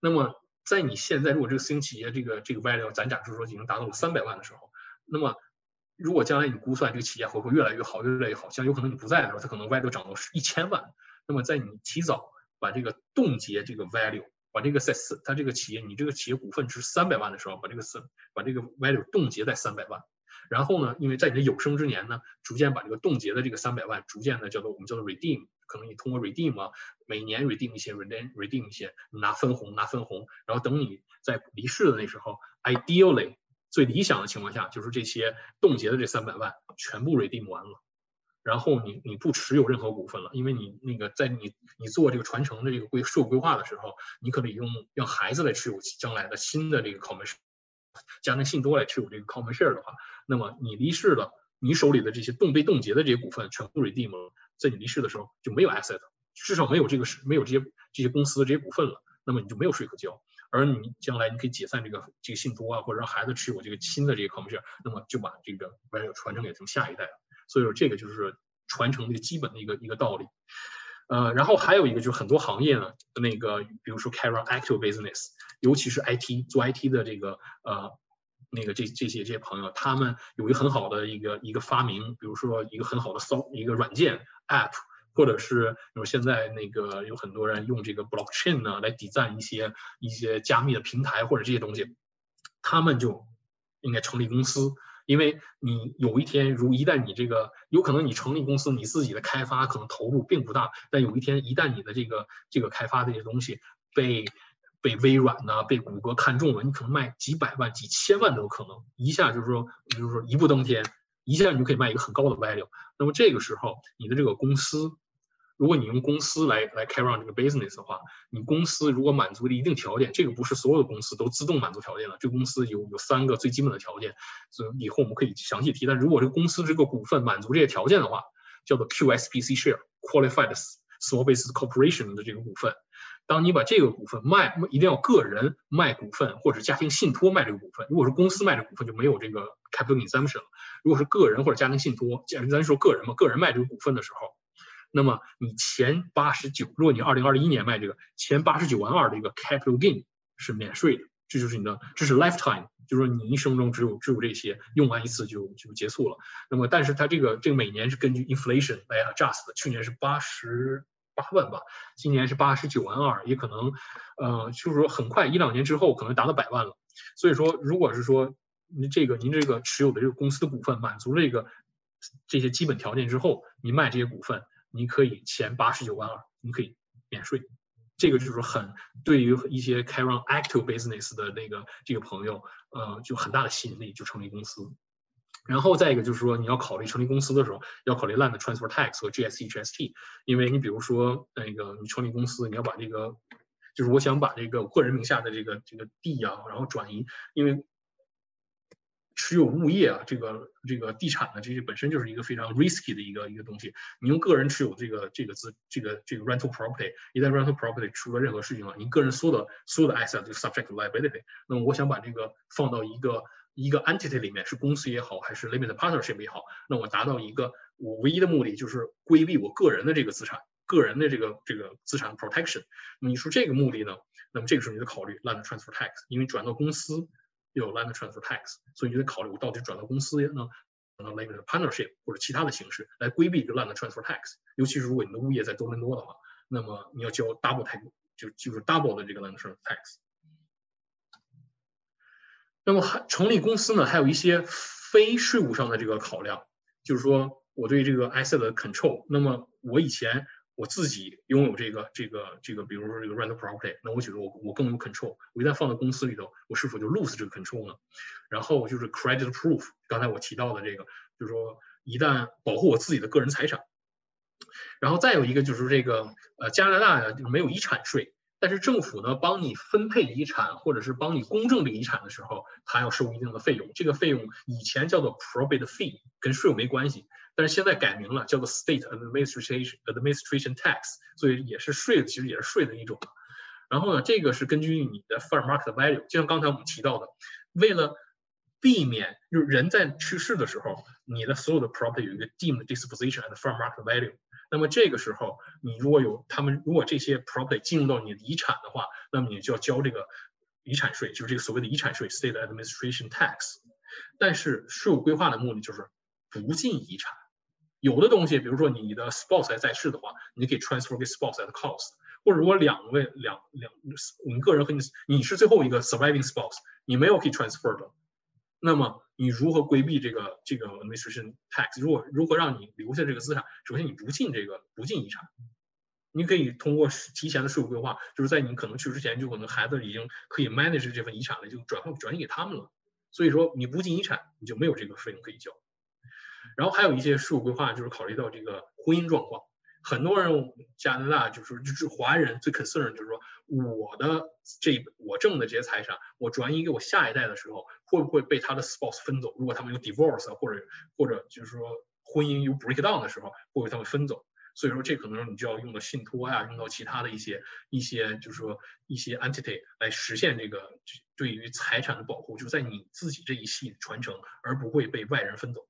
那么在你现在如果这个私营企业这个这个 value 咱假设说已经达到了三百万的时候，那么如果将来你估算这个企业会不会越来越好越来越好，像有可能你不在的时候，它可能 value 涨到一千万，那么在你提早把这个冻结这个 value。把这个在四，它这个企业，你这个企业股份值三百万的时候，把这个四，把这个 value 冻结在三百万。然后呢，因为在你的有生之年呢，逐渐把这个冻结的这个三百万，逐渐的叫做我们叫做 redeem，可能你通过 redeem 啊，每年 redeem 一些，redeem redeem 一些，拿分红拿分红。然后等你在离世的那时候，ideally 最理想的情况下，就是这些冻结的这三百万全部 redeem 完了。然后你你不持有任何股份了，因为你那个在你你做这个传承的这个规税务规划的时候，你可得用让孩子来持有将来的新的这个 common share，家庭信托来持有这个 common share 的话，那么你离世了，你手里的这些冻被冻结的这些股份全部 redeem 了，在你离世的时候就没有 asset，至少没有这个没有这些这些公司的这些股份了，那么你就没有税可交，而你将来你可以解散这个这个信托啊，或者让孩子持有这个新的这个 common share，那么就把这个 value 传承给咱们下一代了。所以说，这个就是传承的一个基本的一个一个道理。呃，然后还有一个就是很多行业呢，那个比如说 carry active business，尤其是 IT 做 IT 的这个呃那个这这些这些朋友，他们有一个很好的一个一个发明，比如说一个很好的搜一个软件 app，或者是比如现在那个有很多人用这个 blockchain 呢来抵赞一些一些加密的平台或者这些东西，他们就应该成立公司。因为你有一天，如一旦你这个有可能你成立公司，你自己的开发可能投入并不大，但有一天一旦你的这个这个开发这些东西被被微软呢、被谷歌看中了，你可能卖几百万、几千万都有可能，一下就是说，就是说一步登天，一下你就可以卖一个很高的 value。那么这个时候，你的这个公司。如果你用公司来来 carry on 这个 business 的话，你公司如果满足了一定条件，这个不是所有的公司都自动满足条件了。这个公司有有三个最基本的条件，所以以后我们可以详细提。但如果这个公司这个股份满足这些条件的话，叫做 QSPC share qualified small business corporation 的这个股份，当你把这个股份卖，一定要个人卖股份或者家庭信托卖这个股份。如果是公司卖这个股份，就没有这个 capital exemption 了。如果是个人或者家庭信托，咱咱说个人嘛，个人卖这个股份的时候。那么你前八十九，如果你二零二一年卖这个前八十九万二的一个 capital gain 是免税的，这就是你的，这是 lifetime，就是说你一生中只有只有这些，用完一次就就结束了。那么但是它这个这个每年是根据 inflation 来 adjust 的，去年是八十八万吧，今年是八十九万二，也可能，呃，就是说很快一两年之后可能达到百万了。所以说，如果是说您这个您这个持有的这个公司的股份满足了这个这些基本条件之后，你卖这些股份。你可以前八十九万二，你可以免税，这个就是很对于一些开 run active business 的那个这个朋友，呃，就很大的吸引力，就成立公司。然后再一个就是说，你要考虑成立公司的时候，要考虑 land transfer tax 和 GST、GST，因为你比如说那个你成立公司，你要把这个，就是我想把这个个人名下的这个这个地啊，然后转移，因为。持有物业啊，这个这个地产呢，这些本身就是一个非常 risky 的一个一个东西。你用个人持有这个这个资这个这个 rental property，一旦 rental property 出了任何事情了，你个人所有的所有的 asset 就 subject liability。那么我想把这个放到一个一个 entity 里面，是公司也好，还是 limited partnership 也好，那我达到一个我唯一的目的就是规避我个人的这个资产，个人的这个这个资产 protection。那么你说这个目的呢？那么这个时候你得考虑 land transfer tax，因为转到公司。有 land transfer tax，所以你得考虑我到底转到公司呢，转到 limited partnership 或者其他的形式来规避这个 land transfer tax。尤其是如果你的物业在多伦多的话，那么你要交 double tax，就就是 double 的这个 land transfer tax。那么还成立公司呢，还有一些非税务上的这个考量，就是说我对这个 asset 的 control。那么我以前我自己拥有这个这个这个，比如说这个 rental property，那我觉得我我更有 control。我一旦放到公司里头，我是否就 lose 这个 control 呢？然后就是 credit proof，刚才我提到的这个，就是说一旦保护我自己的个人财产。然后再有一个就是这个呃加拿大呀没有遗产税。但是政府呢，帮你分配遗产或者是帮你公证这个遗产的时候，它要收一定的费用。这个费用以前叫做 probate fee，跟税务没关系，但是现在改名了，叫做 state administration administration tax，所以也是税，其实也是税的一种。然后呢，这个是根据你的 fair market value，就像刚才我们提到的，为了避免就是人在去世的时候，你的所有的 property 有一个 deemed disposition and fair market value。那么这个时候，你如果有他们，如果这些 property 进入到你的遗产的话，那么你就要交这个遗产税，就是这个所谓的遗产税 （state administration tax）。但是税务规划的目的就是不进遗产。有的东西，比如说你的 spouse 还在世的话，你可以 transfer 给 spouse at cost。或者如果两位两两你个人和你你是最后一个 surviving spouse，你没有可以 transfer 的。那么你如何规避这个这个 administration tax？如果如何让你留下这个资产？首先你不进这个不进遗产，你可以通过提前的税务规划，就是在你可能去之前，就可能孩子已经可以 manage 这份遗产了，就转换转移给他们了。所以说你不进遗产，你就没有这个费用可以交。然后还有一些税务规划，就是考虑到这个婚姻状况。很多人加拿大就是就是华人最 concern 就是说我的这我挣的这些财产，我转移给我下一代的时候，会不会被他的 spouse 分走？如果他们有 divorce 或者或者就是说婚姻有 break down 的时候，会不会他们分走？所以说这可能你就要用到信托呀，用到其他的一些一些就是说一些 entity 来实现这个对于财产的保护，就在你自己这一系传承，而不会被外人分走。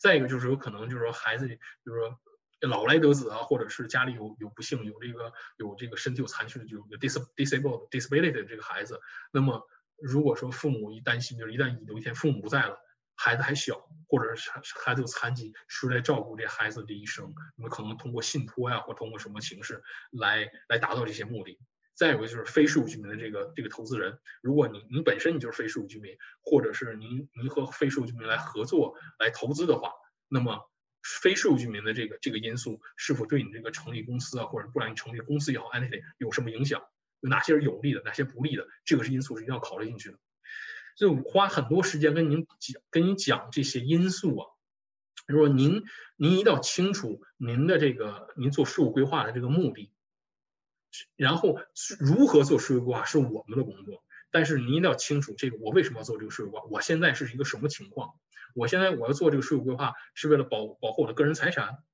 再一个就是有可能就是说孩子，比如说。老来得子啊，或者是家里有有不幸，有这个有这个身体有残缺的，就有 dis disabled disability 的这个孩子，那么如果说父母一担心，就是一旦有一天父母不在了，孩子还小，或者是孩子有残疾，谁来照顾这孩子的一生？那么可能通过信托呀，或通过什么形式来来达到这些目的。再有一个就是非税务居民的这个这个投资人，如果你你本身你就是非税务居民，或者是您您和非税务居民来合作来投资的话，那么。非税务居民的这个这个因素是否对你这个成立公司啊，或者不然你成立公司也好，entity 有什么影响？有哪些是有利的，哪些不利的？这个是因素是一定要考虑进去的。就花很多时间跟您讲，跟您讲这些因素啊。如果您您一定要清楚您的这个您做税务规划的这个目的，然后如何做税务规划是我们的工作。但是您一定要清楚这个我为什么要做这个税务规划，我现在是一个什么情况？我现在我要做这个税务规划，是为了保保护我的个人财产，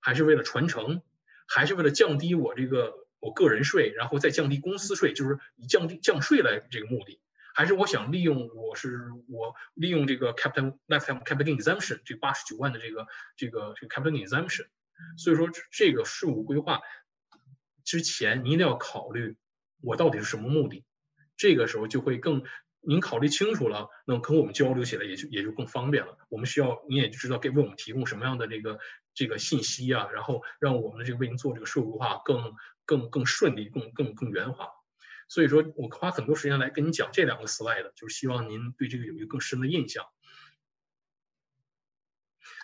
还是为了传承，还是为了降低我这个我个人税，然后再降低公司税，就是以降低降税来这个目的，还是我想利用我是我利用这个 capital lifetime capital exemption 这八十九万的这个这个这个 capital exemption，所以说这个税务规划之前，你一定要考虑我到底是什么目的，这个时候就会更。您考虑清楚了，那跟我们交流起来也就也就更方便了。我们需要，你也就知道给为我们提供什么样的这个这个信息啊，然后让我们的这个为您做这个税务规划更更更顺利，更更更圆滑。所以说我花很多时间来跟你讲这两个 slide，就是希望您对这个有一个更深的印象。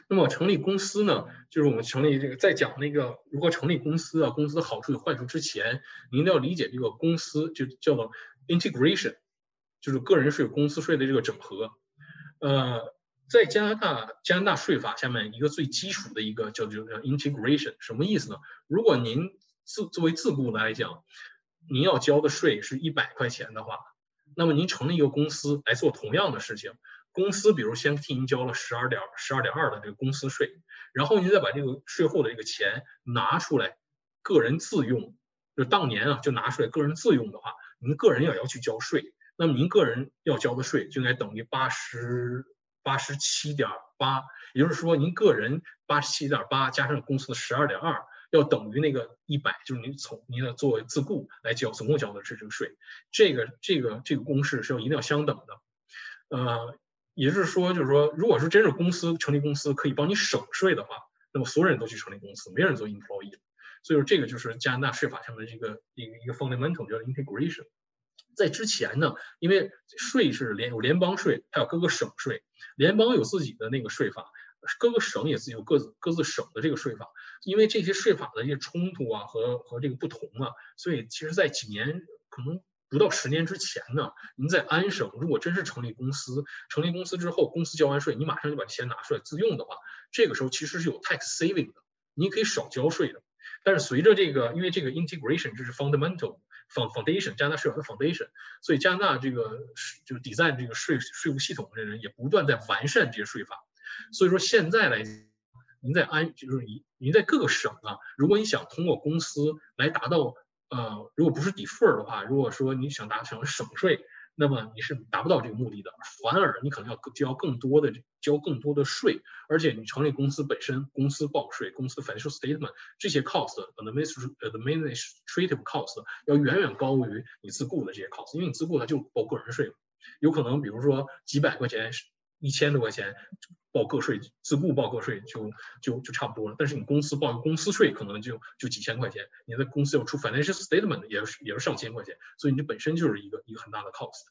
那么成立公司呢，就是我们成立这个在讲那个如何成立公司啊，公司的好处与坏处之前，您要理解这个公司就叫做 integration。就是个人税、公司税的这个整合，呃，在加拿大加拿大税法下面一个最基础的一个叫叫叫 integration，什么意思呢？如果您自作为自雇来讲，您要交的税是一百块钱的话，那么您成立一个公司来做同样的事情，公司比如先替您交了十二点十二点二的这个公司税，然后您再把这个税后的这个钱拿出来个人自用，就当年啊就拿出来个人自用的话，您个人也要去交税。那么您个人要交的税就应该等于八十八十七点八，也就是说您个人八十七点八加上公司的十二点二，要等于那个一百，就是您从您的作为自雇来交，总共交的是这个税。这个这个这个公式是要一定要相等的。呃，也就是说，就是说，如果说真是公司成立公司可以帮你省税的话，那么所有人都去成立公司，没人做 employee。所以说这个就是加拿大税法上的这个一个一个 fundamental 叫 integration。在之前呢，因为税是联有联邦税，还有各个省税，联邦有自己的那个税法，各个省也自己有各自各自省的这个税法。因为这些税法的一些冲突啊和和这个不同啊，所以其实，在几年可能不到十年之前呢，您在安省如果真是成立公司，成立公司之后，公司交完税，你马上就把钱拿出来自用的话，这个时候其实是有 tax saving 的，你可以少交税的。但是随着这个，因为这个 integration 这是 fundamental。Foundation 加拿大税法的 foundation，所以加拿大这个就是 design 这个税税务系统的人也不断在完善这些税法。所以说现在来，您在安就是您您在各个省啊，如果你想通过公司来达到呃，如果不是抵 e 的话，如果说你想达成省税。那么你是达不到这个目的的，反而你可能要交更多的交更多的税，而且你成立公司本身，公司报税，公司 financial statement 这些 cost，administrative cost 要远远高于你自雇的这些 cost，因为你自雇它就报个人税，有可能比如说几百块钱。一千多块钱报个税，自雇报个税就就就差不多了。但是你公司报个公司税可能就就几千块钱，你的公司要出 financial statement 也是也是上千块钱，所以你本身就是一个一个很大的 cost。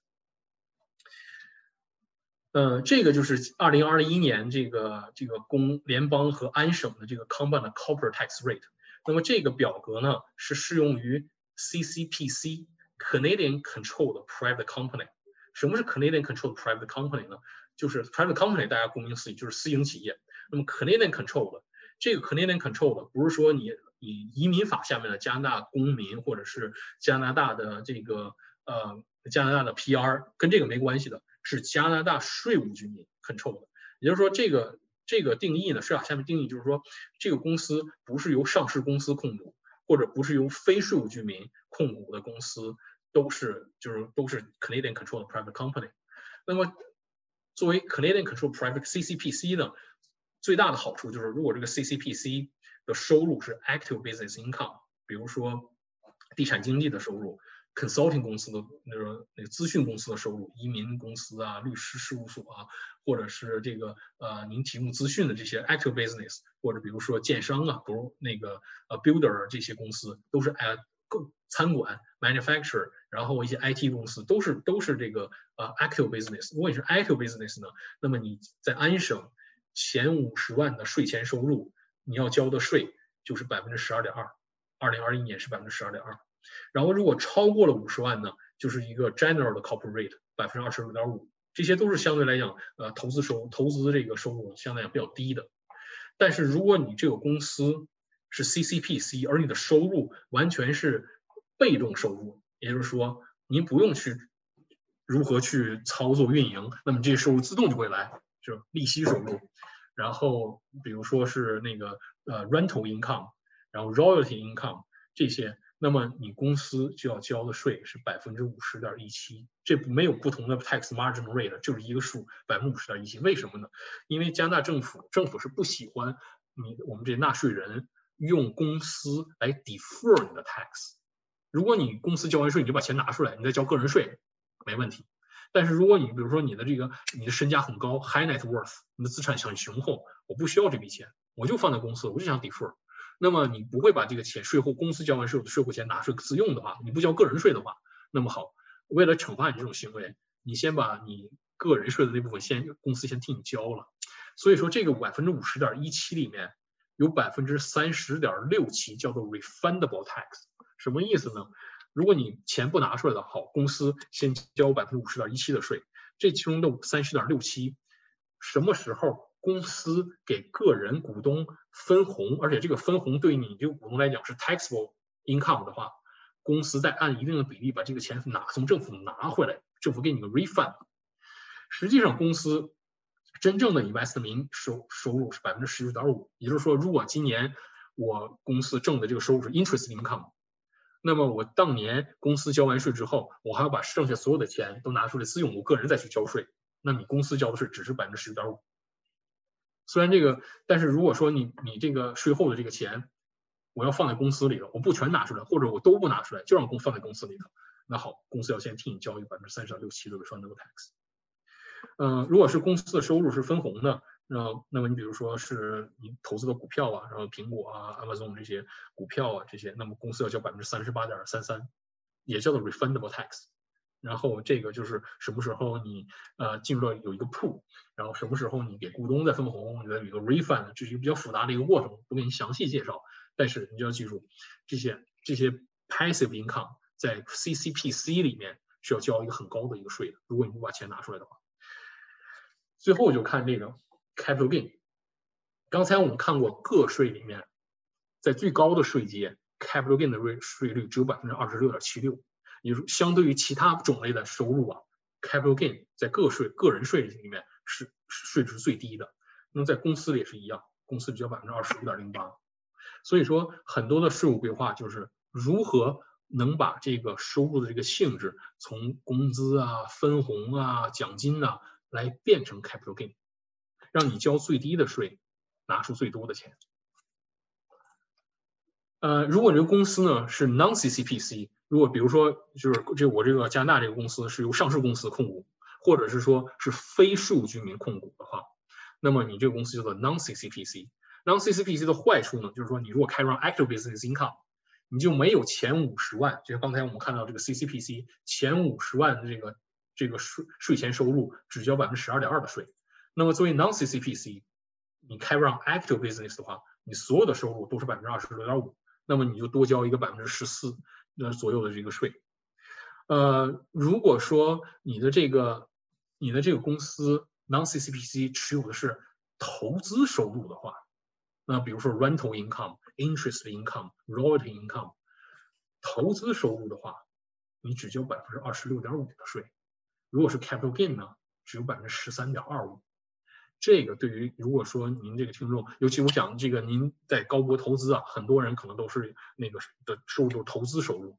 嗯，这个就是二零二一年这个这个公联邦和安省的这个 combined corporate tax rate。那么这个表格呢是适用于 CCPC Canadian controlled private company。什么是 Canadian controlled private company 呢？就是 private company，大家顾名思义就是私营企业。那么 Canadian control 的这个 Canadian control 的不是说你你移民法下面的加拿大公民或者是加拿大的这个呃加拿大的 PR 跟这个没关系的，是加拿大税务居民 control 的。也就是说，这个这个定义呢，税法下面定义就是说，这个公司不是由上市公司控股，或者不是由非税务居民控股的公司，都是就是都是 Canadian control 的 private company。那么作为 Canadian Control Private CCPC 呢，最大的好处就是，如果这个 CCPC 的收入是 Active Business Income，比如说地产经纪的收入、Consulting 公司的那个那个咨询公司的收入、移民公司啊、律师事务所啊，或者是这个呃您提供资讯的这些 Active Business，或者比如说建商啊，比如那个呃 Builder 这些公司，都是 a 更餐馆 Manufacturer。然后一些 IT 公司都是都是这个呃 active business。如果你是 active business 呢，那么你在安省前五十万的税前收入，你要交的税就是百分之十二点二，二零二一年是百分之十二点二。然后如果超过了五十万呢，就是一个 general 的 corporate rate 百分之二十六点五。这些都是相对来讲呃投资收投资这个收入相对来讲比较低的。但是如果你这个公司是 CCPC，而你的收入完全是被动收入。也就是说，您不用去如何去操作运营，那么这些收入自动就会来，就是利息收入。然后，比如说是那个呃 rental income，然后 royalty income 这些，那么你公司就要交的税是百分之五十点一七，这没有不同的 tax margin rate，就是一个数，百分之五十点一七。为什么呢？因为加拿大政府政府是不喜欢你我们这纳税人用公司来 defer 你的 tax。如果你公司交完税，你就把钱拿出来，你再交个人税，没问题。但是如果你比如说你的这个你的身家很高，high net worth，你的资产很雄厚，我不需要这笔钱，我就放在公司，我就想 defer。那么你不会把这个钱税后公司交完税的税后钱拿出来自用的话，你不交个人税的话，那么好，为了惩罚你这种行为，你先把你个人税的那部分先公司先替你交了。所以说这个百分之五十点一七里面有百分之三十点六七叫做 refundable tax。什么意思呢？如果你钱不拿出来的好，公司先交百分之五十点一七的税，这其中的三十点六七，什么时候公司给个人股东分红，而且这个分红对你这个股东来讲是 taxable income 的话，公司再按一定的比例把这个钱拿从政府拿回来，政府给你个 refund。实际上，公司真正的 investment 收收入是百分之十九点五，也就是说，如果今年我公司挣的这个收入是 interest income。那么我当年公司交完税之后，我还要把剩下所有的钱都拿出来自用，我个人再去交税。那你公司交的税只是百分之十点五。虽然这个，但是如果说你你这个税后的这个钱，我要放在公司里头，我不全拿出来，或者我都不拿出来，就让公放在公司里头。那好，公司要先替你交一个百分之三十到六七的 return tax。嗯，如果是公司的收入是分红的，然后，那么你比如说是你投资的股票啊，然后苹果啊、Amazon 这些股票啊这些，那么公司要交百分之三十八点三三，也叫做 refundable tax。然后这个就是什么时候你呃进入到有一个 pool，然后什么时候你给股东再分红，你的有个 refund，这是一个比较复杂的一个过程，不给你详细介绍。但是你就要记住，这些这些 passive income 在 CCPC 里面是要交一个很高的一个税的，如果你不把钱拿出来的话。最后就看这个 capital gain。刚才我们看过个税里面，在最高的税阶，capital gain 的税税率只有百分之二十六点七六。也就是相对于其他种类的收入啊，capital gain 在个税个人税里面是税值最低的。那在公司里也是一样，公司只有百分之二十五点零八。所以说很多的税务规划就是如何能把这个收入的这个性质从工资啊、分红啊、奖金啊来变成 capital gain，让你交最低的税，拿出最多的钱。呃，如果你这个公司呢是 non-CCPC。如果比如说，就是这我这个加拿大这个公司是由上市公司控股，或者是说是非税务居民控股的话，那么你这个公司叫做 non-CCPC。non-CCPC 的坏处呢，就是说你如果开张 active business income，你就没有前五十万，就像刚才我们看到这个 CCPC 前五十万的这个这个税税前收入只交百分之十二点二的税。那么作为 non-CCPC，你开张 active business 的话，你所有的收入都是百分之二十六点五，那么你就多交一个百分之十四。那左右的这个税，呃，如果说你的这个你的这个公司 non-CCPC 持有的是投资收入的话，那比如说 rental income、interest income、royalty income，投资收入的话，你只交百分之二十六点五的税。如果是 capital gain 呢，只有百分之十三点二五。这个对于如果说您这个听众，尤其我讲这个您在高博投资啊，很多人可能都是那个的收入都是投资收入。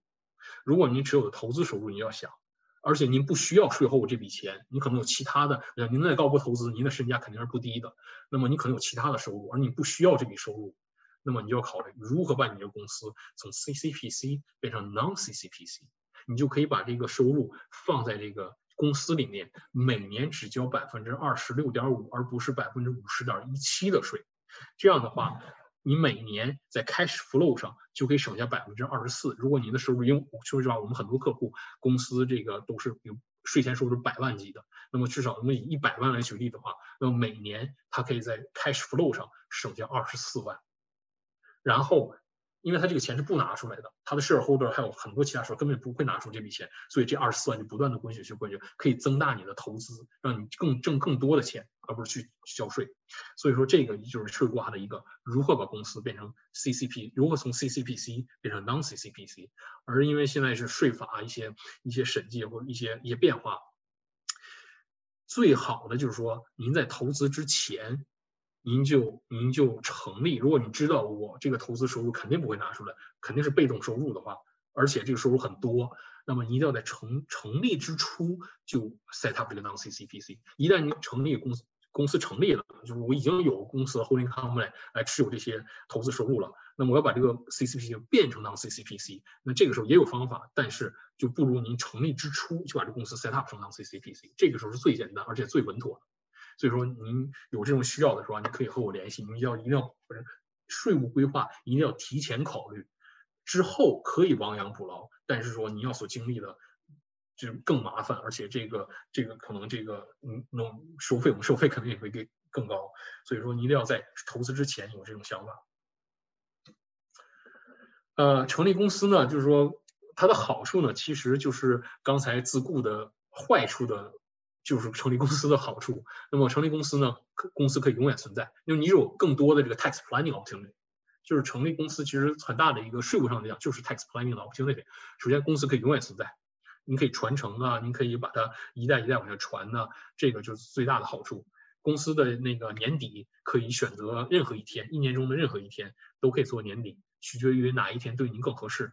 如果您持有的投资收入，你要想，而且您不需要税后这笔钱，你可能有其他的，您在高博投资，您的身价肯定是不低的。那么你可能有其他的收入，而你不需要这笔收入，那么你就要考虑如何把你的公司从 CCPC 变成 non-CCPC，你就可以把这个收入放在这个。公司里面每年只交百分之二十六点五，而不是百分之五十点一七的税。这样的话，你每年在 cash flow 上就可以省下百分之二十四。如果您的收入，因为说实话，我们很多客户公司这个都是有税前收入百万级的，那么至少我们以一百万来举例的话，那么每年他可以在 cash flow 上省下二十四万，然后。因为他这个钱是不拿出来的，他的 shareholder 还有很多其他时候根本不会拿出这笔钱，所以这二十四万就不断的滚雪球滚雪，可以增大你的投资，让你更挣更多的钱，而不是去交税。所以说这个就是税挂的一个如何把公司变成 CCP，如何从 CCPC 变成 non-CCPC。而因为现在是税法一些一些审计或者一些一些变化，最好的就是说您在投资之前。您就您就成立，如果你知道我这个投资收入肯定不会拿出来，肯定是被动收入的话，而且这个收入很多，那么你一定要在成成立之初就 set up 这个 non-CCPC。一旦你成立公司，公司成立了，就是我已经有公司 holding company 来持有这些投资收入了，那么我要把这个 CCPC 变成 non-CCPC，那这个时候也有方法，但是就不如您成立之初就把这公司 set up 成 non-CCPC，这个时候是最简单而且最稳妥的。所以说，您有这种需要的时候，你可以和我联系。您要一定要不是税务规划，一定要提前考虑，之后可以亡羊补牢。但是说，你要所经历的就更麻烦，而且这个这个可能这个嗯，弄收费，我们收费肯定也会更更高。所以说，你一定要在投资之前有这种想法。呃，成立公司呢，就是说它的好处呢，其实就是刚才自雇的坏处的。就是成立公司的好处。那么成立公司呢，公司可以永远存在，因为你有更多的这个 tax planning opportunity。就是成立公司其实很大的一个税务上来讲，就是 tax planning 的 opportunity。首先，公司可以永远存在，您可以传承啊，您可以把它一代一代往下传呢，这个就是最大的好处。公司的那个年底可以选择任何一天，一年中的任何一天都可以做年底，取决于哪一天对您更合适。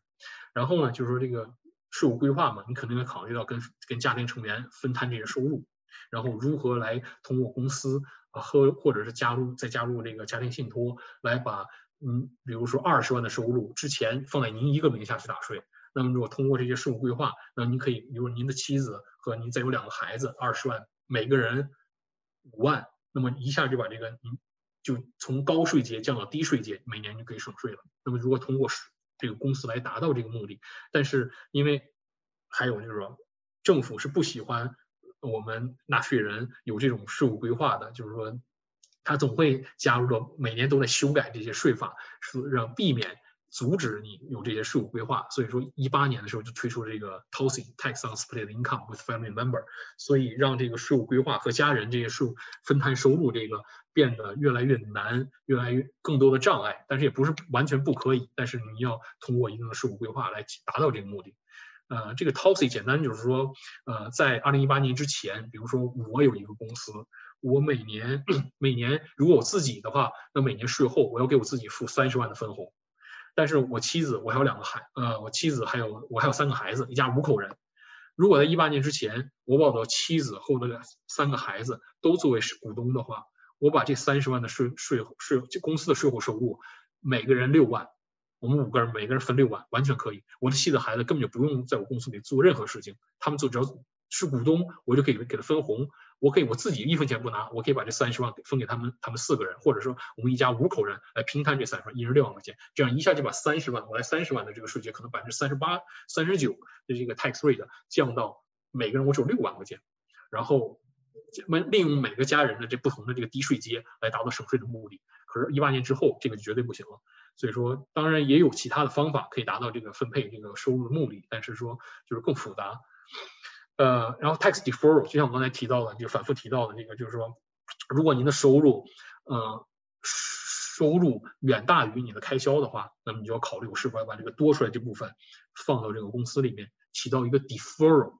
然后呢，就是说这个。税务规划嘛，你肯定要考虑到跟跟家庭成员分摊这些收入，然后如何来通过公司和或者是加入再加入这个家庭信托来把嗯，比如说二十万的收入之前放在您一个名下去打税，那么如果通过这些税务规划，那您可以比如您的妻子和您再有两个孩子，二十万每个人五万，那么一下就把这个您就从高税阶降到低税阶，每年就可以省税了。那么如果通过这个公司来达到这个目的，但是因为还有就是说，政府是不喜欢我们纳税人有这种税务规划的，就是说，他总会加入到每年都在修改这些税法，是让避免。阻止你有这些税务规划，所以说一八年的时候就推出这个 TOSI Tax on Split Income with Family Member，所以让这个税务规划和家人这些税务分摊收入这个变得越来越难，越来越更多的障碍。但是也不是完全不可以，但是你要通过一定的税务规划来达到这个目的。呃，这个 TOSI 简单就是说，呃，在二零一八年之前，比如说我有一个公司，我每年 每年如果我自己的话，那每年税后我要给我自己付三十万的分红。但是我妻子，我还有两个孩，呃，我妻子还有我还有三个孩子，一家五口人。如果在一八年之前，我把我的妻子和我的三个孩子都作为股东的话，我把这三十万的税税税公司的税后收入，每个人六万，我们五个人每个人分六万，完全可以。我的妻子孩子根本就不用在我公司里做任何事情，他们做只要。是股东，我就可以给他分红。我可以我自己一分钱不拿，我可以把这三十万给分给他们，他们四个人，或者说我们一家五口人来平摊这三十万，一人六万块钱，这样一下就把三十万，我来三十万的这个税阶，可能百分之三十八、三十九的这个 tax rate 降到每个人我只有六万块钱，然后利用每个家人的这不同的这个低税阶来达到省税的目的。可是，一八年之后，这个绝对不行了。所以说，当然也有其他的方法可以达到这个分配这个收入的目的，但是说就是更复杂。呃，然后 tax deferral 就像我刚才提到的，就反复提到的那个，就是说，如果您的收入，呃，收入远大于你的开销的话，那么你就要考虑我是否要把这个多出来这部分放到这个公司里面，起到一个 deferral。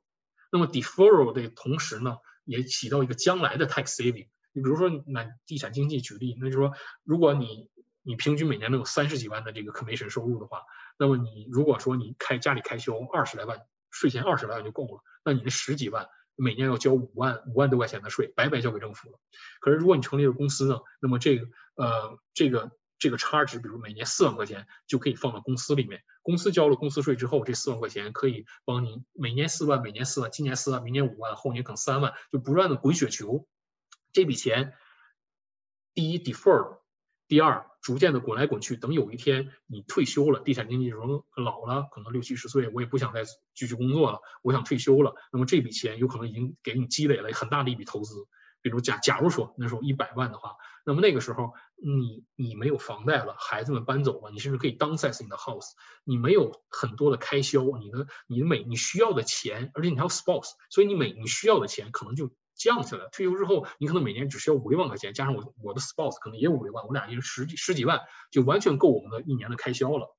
那么 deferral 的同时呢，也起到一个将来的 tax saving。你比如说拿地产经济举例，那就是说，如果你你平均每年能有三十几万的这个 commission 收入的话，那么你如果说你开家里开销二十来万。税前二十来万就够了，那你这十几万每年要交五万五万多块钱的税，白白交给政府了。可是如果你成立了公司呢，那么这个呃这个这个差值，比如每年四万块钱就可以放到公司里面，公司交了公司税之后，这四万块钱可以帮你每年四万，每年四万，今年四万，明年五万，后年可能三万，就不断的滚雪球。这笔钱第一 defer，第二。逐渐的滚来滚去，等有一天你退休了，地产经纪人老了，可能六七十岁，我也不想再继续工作了，我想退休了。那么这笔钱有可能已经给你积累了很大的一笔投资。比如假假如说那时候一百万的话，那么那个时候你你没有房贷了，孩子们搬走了，你甚至可以 downsize 你的 house，你没有很多的开销，你的你的每你需要的钱，而且你还有 spouse，所以你每你需要的钱可能就。降下来，退休之后你可能每年只需要五六万块钱，加上我我的 spouse 可能也有五六万，我俩一人十几十几万，就完全够我们的一年的开销了。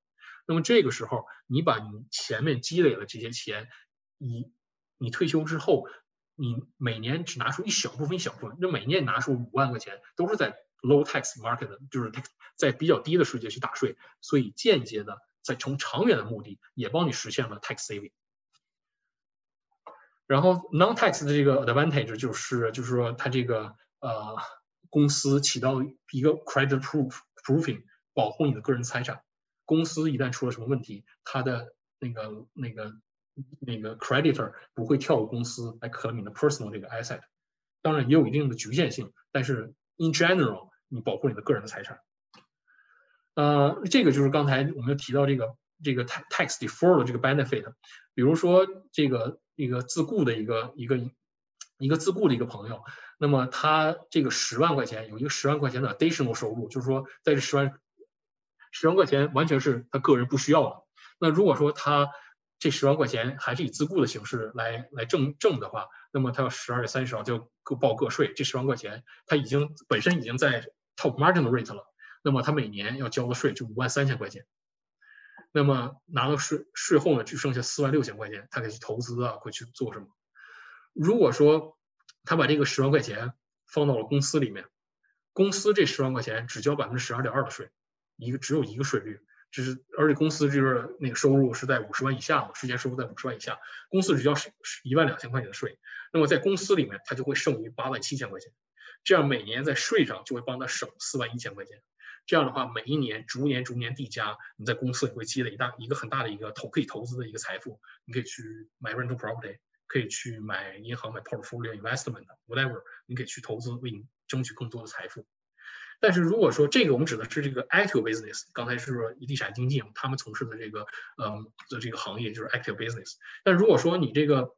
那么这个时候，你把你前面积累了这些钱，你你退休之后，你每年只拿出一小部分一小部分，就每年拿出五万块钱，都是在 low tax market，就是在比较低的税阶去打税，所以间接的在从长远的目的也帮你实现了 tax saving。然后 non-tax 的这个 advantage 就是就是说它这个呃公司起到一个 credit proof proofing 保护你的个人财产，公司一旦出了什么问题，它的那个那个那个 creditor 不会跳入公司来 claim 你的 personal 这个 asset，当然也有一定的局限性，但是 in general 你保护你的个人的财产。呃，这个就是刚才我们提到这个这个 tax deferral 的这个 benefit，比如说这个。一个自雇的一个一个一个自雇的一个朋友，那么他这个十万块钱有一个十万块钱的 additional 收入，就是说在这十万十万块钱完全是他个人不需要的。那如果说他这十万块钱还是以自雇的形式来来挣挣的话，那么他要十二月三十号就要各报个税。这十万块钱他已经本身已经在 top margin rate 了，那么他每年要交的税就五万三千块钱。那么拿到税税后呢，只剩下四万六千块钱，他可以去投资啊，会去做什么？如果说他把这个十万块钱放到了公司里面，公司这十万块钱只交百分之十二点二的税，一个只有一个税率，只是而且公司就是那个收入是在五十万以下嘛，税前收入在五十万以下，公司只交十一万两千块钱的税，那么在公司里面他就会剩余八万七千块钱，这样每年在税上就会帮他省四万一千块钱。这样的话，每一年逐年逐年递加，你在公司也会积累大一个很大的一个投可以投资的一个财富。你可以去买 rental property，可以去买银行买 portfolio investment，whatever，你可以去投资为你争取更多的财富。但是如果说这个我们指的是这个 active business，刚才是说地产经济他们从事的这个嗯的这个行业就是 active business。但如果说你这个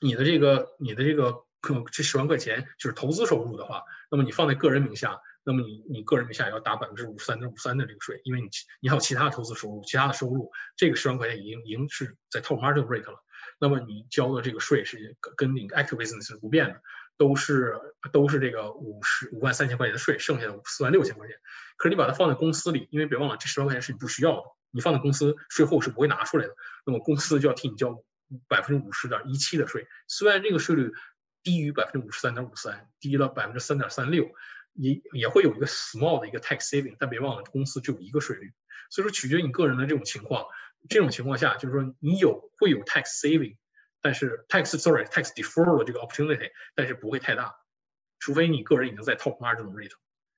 你的这个你的这个可这十万块钱就是投资收入的话，那么你放在个人名下，那么你你个人名下要打百分之五十三点五三的这个税，因为你你还有其他投资收入，其他的收入，这个十万块钱已经已经是在 top margin rate 了，那么你交的这个税是跟你 active business 是不变的。都是都是这个五十五万三千块钱的税，剩下的四万六千块钱。可是你把它放在公司里，因为别忘了这十万块钱是你不需要的，你放在公司税后是不会拿出来的。那么公司就要替你交百分之五十点一七的税。虽然这个税率低于百分之五十三点五三，低了百分之三点三六，也也会有一个 small 的一个 tax saving，但别忘了公司只有一个税率。所以说取决于你个人的这种情况。这种情况下就是说你有会有 tax saving。但是 tax sorry tax deferral 这个 opportunity，但是不会太大，除非你个人已经在 top margin rate。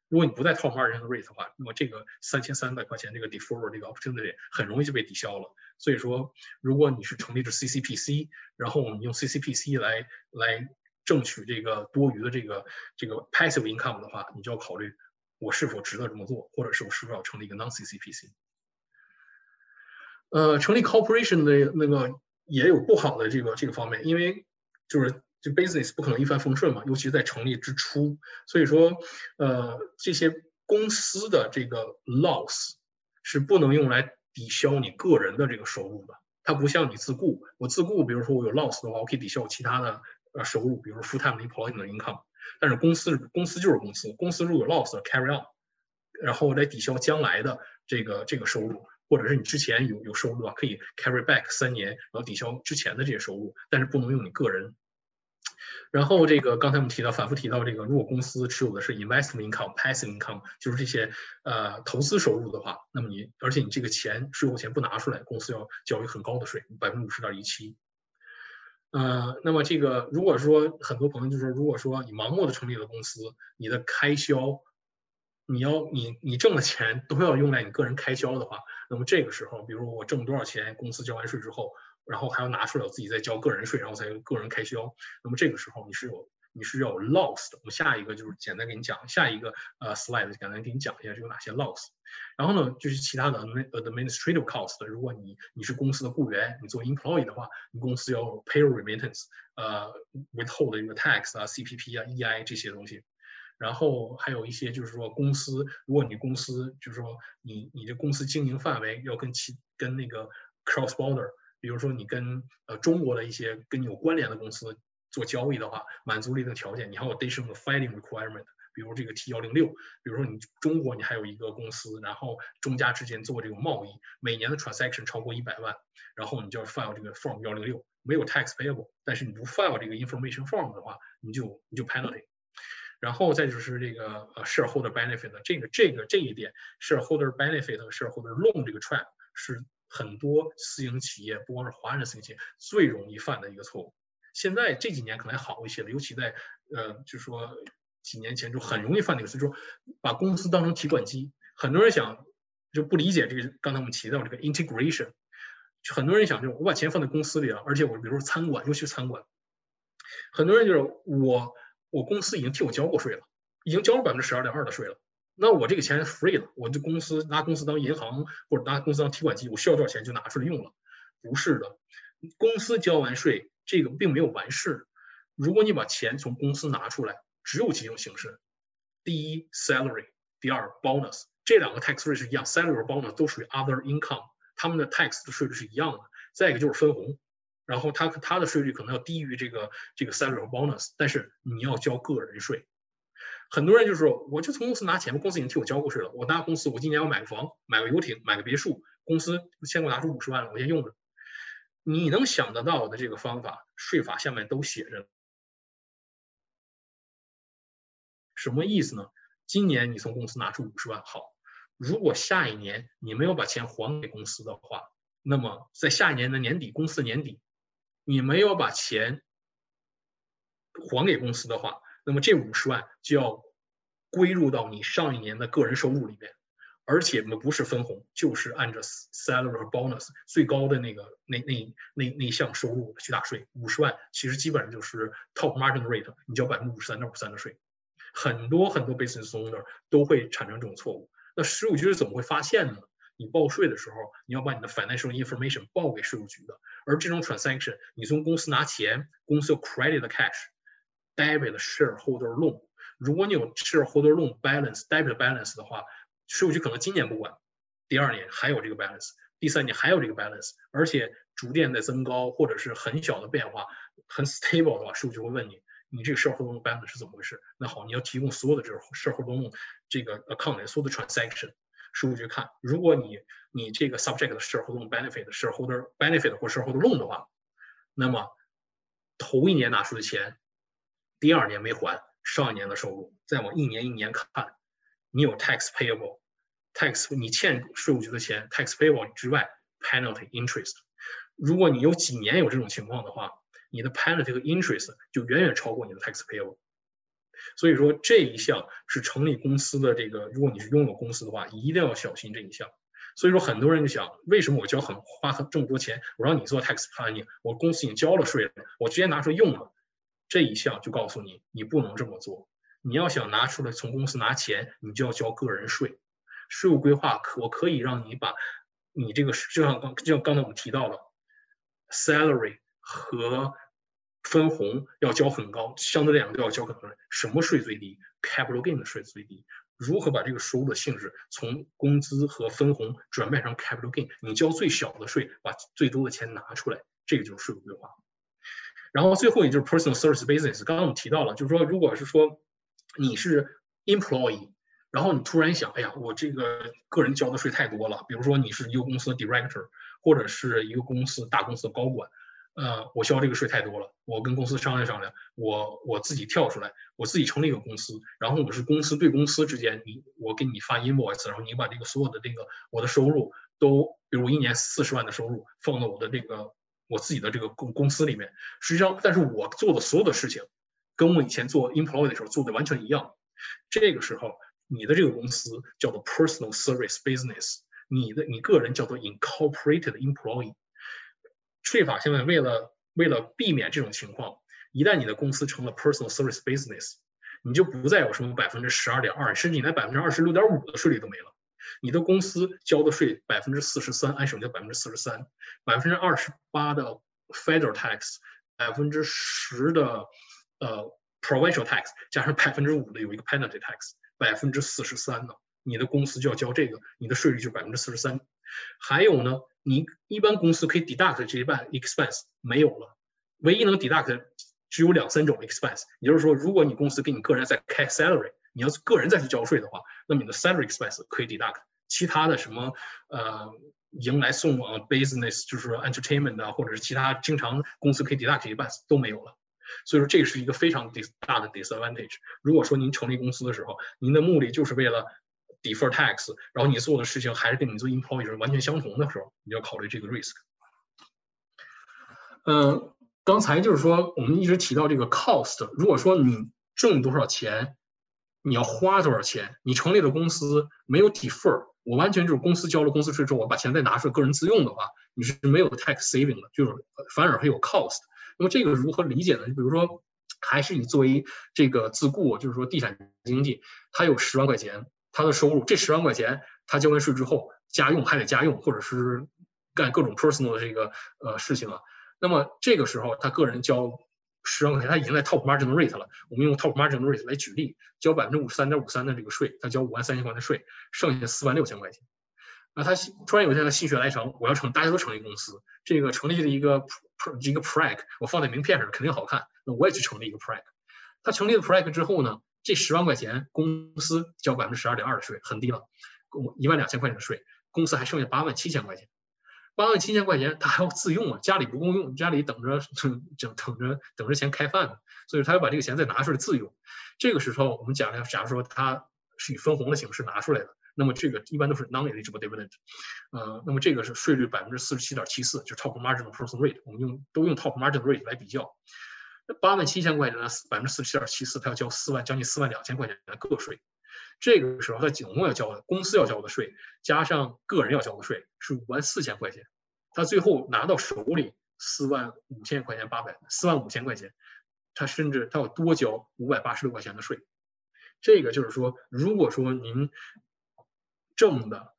如果你不在 top margin rate 的话，那么这个三千三百块钱这个 deferral 这个 opportunity 很容易就被抵消了。所以说，如果你是成立着 CCPC，然后我们用 CCPC 来来挣取这个多余的这个这个 passive income 的话，你就要考虑我是否值得这么做，或者是我是否要成立一个 non CCPC。呃，成立 corporation 的那个。也有不好的这个这个方面，因为就是这 business 不可能一帆风顺嘛，尤其在成立之初，所以说，呃，这些公司的这个 loss 是不能用来抵消你个人的这个收入的。它不像你自雇，我自雇，比如说我有 loss 的话，我可以抵消其他的呃收入，比如 full time employee 的 income。但是公司公司就是公司，公司如果有 loss carry on，然后来抵消将来的这个这个收入。或者是你之前有有收入啊，可以 carry back 三年，然后抵消之前的这些收入，但是不能用你个人。然后这个刚才我们提到，反复提到这个，如果公司持有的是 investment income、passive income，就是这些呃投资收入的话，那么你而且你这个钱税后钱不拿出来，公司要交一个很高的税，百分之五十点一七。呃，那么这个如果说很多朋友就说，如果说你盲目的成立了公司，你的开销。你要你你挣的钱都要用来你个人开销的话，那么这个时候，比如我挣多少钱，公司交完税之后，然后还要拿出来我自己再交个人税，然后再用个人开销，那么这个时候你是有你是要有 loss 的。我下一个就是简单给你讲下一个呃 slide，简单给你讲一下是有哪些 loss。然后呢，就是其他的 administrative cost。如果你你是公司的雇员，你做 employee 的话，你公司要 pay remittance 呃，withhold 一个 tax 啊，CPP 啊，EI 这些东西。然后还有一些就是说，公司如果你公司就是说你你的公司经营范围要跟其跟那个 cross border，比如说你跟呃中国的一些跟你有关联的公司做交易的话，满足了一定条件，你还有 additional filing requirement，比如这个 T 幺零六，比如说你中国你还有一个公司，然后中加之间做这种贸易，每年的 transaction 超过一百万，然后你就要 file 这个 form 幺零六，没有 tax payable，但是你不 file 这个 information form 的话，你就你就 penalty。然后再就是这个呃 shareholder benefit 的这个这个这一点 shareholder benefit 和 shareholder loan 这个 trap 是很多私营企业不光是华人私营企业最容易犯的一个错误。现在这几年可能还好一些了，尤其在呃就是说几年前就很容易犯那个，所以说把公司当成提款机。很多人想就不理解这个刚才我们提到这个 integration，很多人想就我把钱放在公司里了，而且我比如说餐馆，尤其是餐馆，很多人就是我。我公司已经替我交过税了，已经交了百分之十二点二的税了。那我这个钱 free 了，我就公司拿公司当银行或者拿公司当提款机，我需要多少钱就拿出来用了。不是的，公司交完税，这个并没有完事。如果你把钱从公司拿出来，只有几种形式：第一，salary；第二，bonus。这两个 tax rate 是一样，salary 和 bonus 都属于 other income，他们的 tax 的税率是一样的。再一个就是分红。然后他他的税率可能要低于这个这个 salary 和 bonus，但是你要交个人税。很多人就说，我就从公司拿钱，公司已经替我交过税了。我拿公司，我今年要买个房，买个游艇，买个别墅，公司先给我拿出五十万了，我先用着。你能想得到的这个方法，税法下面都写着。什么意思呢？今年你从公司拿出五十万，好。如果下一年你没有把钱还给公司的话，那么在下一年的年底，公司年底。你没有把钱还给公司的话，那么这五十万就要归入到你上一年的个人收入里面，而且我们不是分红，就是按照 salary 和 bonus 最高的那个那那那那项收入去打税。五十万其实基本上就是 top margin rate，你交百分之五十三点五三的税。很多很多 business owner 都会产生这种错误。那税务局是怎么会发现呢？你报税的时候，你要把你的 financial information 报给税务局的。而这种 transaction，你从公司拿钱，公司有 credit cash，debit shareholder loan。如果你有 shareholder loan balance、debit balance 的话，税务局可能今年不管，第二年还有这个 balance，第三年还有这个 balance，而且逐渐在增高，或者是很小的变化，很 stable 的话，税务局会问你，你这个 shareholder balance 是怎么回事？那好，你要提供所有的这个 shareholder 这个 account 所有的 transaction，税务局看，如果你你这个 subject 的 shareholder benefit、shareholder benefit 或 shareholder loan 的话，那么头一年拿出的钱，第二年没还。上一年的收入，再往一年一年看，你有 tax payable，tax 你欠税务局的钱，tax payable 之外，penalty interest。如果你有几年有这种情况的话，你的 penalty 和 interest 就远远超过你的 tax payable。所以说这一项是成立公司的这个，如果你是拥有公司的话，一定要小心这一项。所以说很多人就想，为什么我交很花这么多钱，我让你做 tax planning，我公司已经交了税了，我直接拿出来用了。这一项就告诉你，你不能这么做。你要想拿出来从公司拿钱，你就要交个人税。税务规划可我可以让你把你这个就像刚就像刚才我们提到了，salary 和分红要交很高，相对来讲都要交很高。什么税最低？capital gain 的税最低。如何把这个收入的性质从工资和分红转变成 capital gain？你交最小的税，把最多的钱拿出来，这个就是税务规划。然后最后也就是 personal service business，刚刚我们提到了，就是说，如果是说你是 employee，然后你突然想，哎呀，我这个个人交的税太多了，比如说你是一个公司的 director，或者是一个公司大公司的高管，呃，我交这个税太多了，我跟公司商量商量，我我自己跳出来，我自己成立一个公司，然后我是公司对公司之间，你我给你发 invoice，然后你把这个所有的这个我的收入都，比如一年四十万的收入放到我的这个。我自己的这个公公司里面，实际上，但是我做的所有的事情，跟我以前做 employee 的时候做的完全一样。这个时候，你的这个公司叫做 personal service business，你的你个人叫做 incorporated employee。税法现在为了为了避免这种情况，一旦你的公司成了 personal service business，你就不再有什么百分之十二点二，甚至你连百分之二十六点五的税率都没了。你的公司交的税百分之四十三，按省交百分之四十三，百分之二十八的 federal tax，百分之十的呃 provincial tax，加上百分之五的有一个 penalty tax，百分之四十三呢，你的公司就要交这个，你的税率就百分之四十三。还有呢，你一般公司可以 deduct 这一半 expense 没有了，唯一能 deduct 只有两三种 expense，也就是说，如果你公司给你个人在开 salary。你要是个人再去交税的话，那么你的 salary expense 可以 deduct，其他的什么呃迎来送往 business 就是说 entertainment 啊，或者是其他经常公司可以 deduct 一半都没有了。所以说这是一个非常大的 disadvantage。如果说您成立公司的时候，您的目的就是为了 defer tax，然后你做的事情还是跟你做 employee 完全相同的时候，你要考虑这个 risk。嗯，刚才就是说我们一直提到这个 cost，如果说你挣多少钱。你要花多少钱？你成立了公司没有 defer，我完全就是公司交了公司税之后，我把钱再拿出来个人自用的话，你是没有 tax saving 的，就是反而会有 cost。那么这个如何理解呢？就比如说，还是以作为这个自雇，就是说地产经济，他有十万块钱，他的收入这十万块钱，他交完税之后，家用还得家用，或者是干各种 personal 的这个呃事情啊。那么这个时候，他个人交。十万块钱，他已经在 top margin rate 了。我们用 top margin rate 来举例，交百分之五十三点五三的这个税，他交五万三千块的税，剩下四万六千块钱。那他突然有一天他心血来潮，我要成，大家都成立公司，这个成立了一个一个 prac，我放在名片上肯定好看。那我也去成立一个 prac。他成立了 prac 之后呢，这十万块钱公司交百分之十二点二的税，很低了，一万两千块钱的税，公司还剩下八万七千块钱。八万七千块钱，他还要自用啊，家里不够用，家里等着等等着等着钱开饭呢，所以他要把这个钱再拿出来自用。这个时候，我们讲了，假如说他是以分红的形式拿出来的，那么这个一般都是 non-eligible dividend，呃，那么这个是税率百分之四十七点七四，就 top margin personal rate，我们用都用 top margin rate 来比较。那八万七千块钱呢，百分之四十七点七四，他要交四万将近四万两千块钱的个税。这个时候，他总共要交的公司要交的税，加上个人要交的税是五万四千块钱。他最后拿到手里四万五千块钱，八百四万五千块钱，他甚至他要多交五百八十六块钱的税。这个就是说，如果说您挣的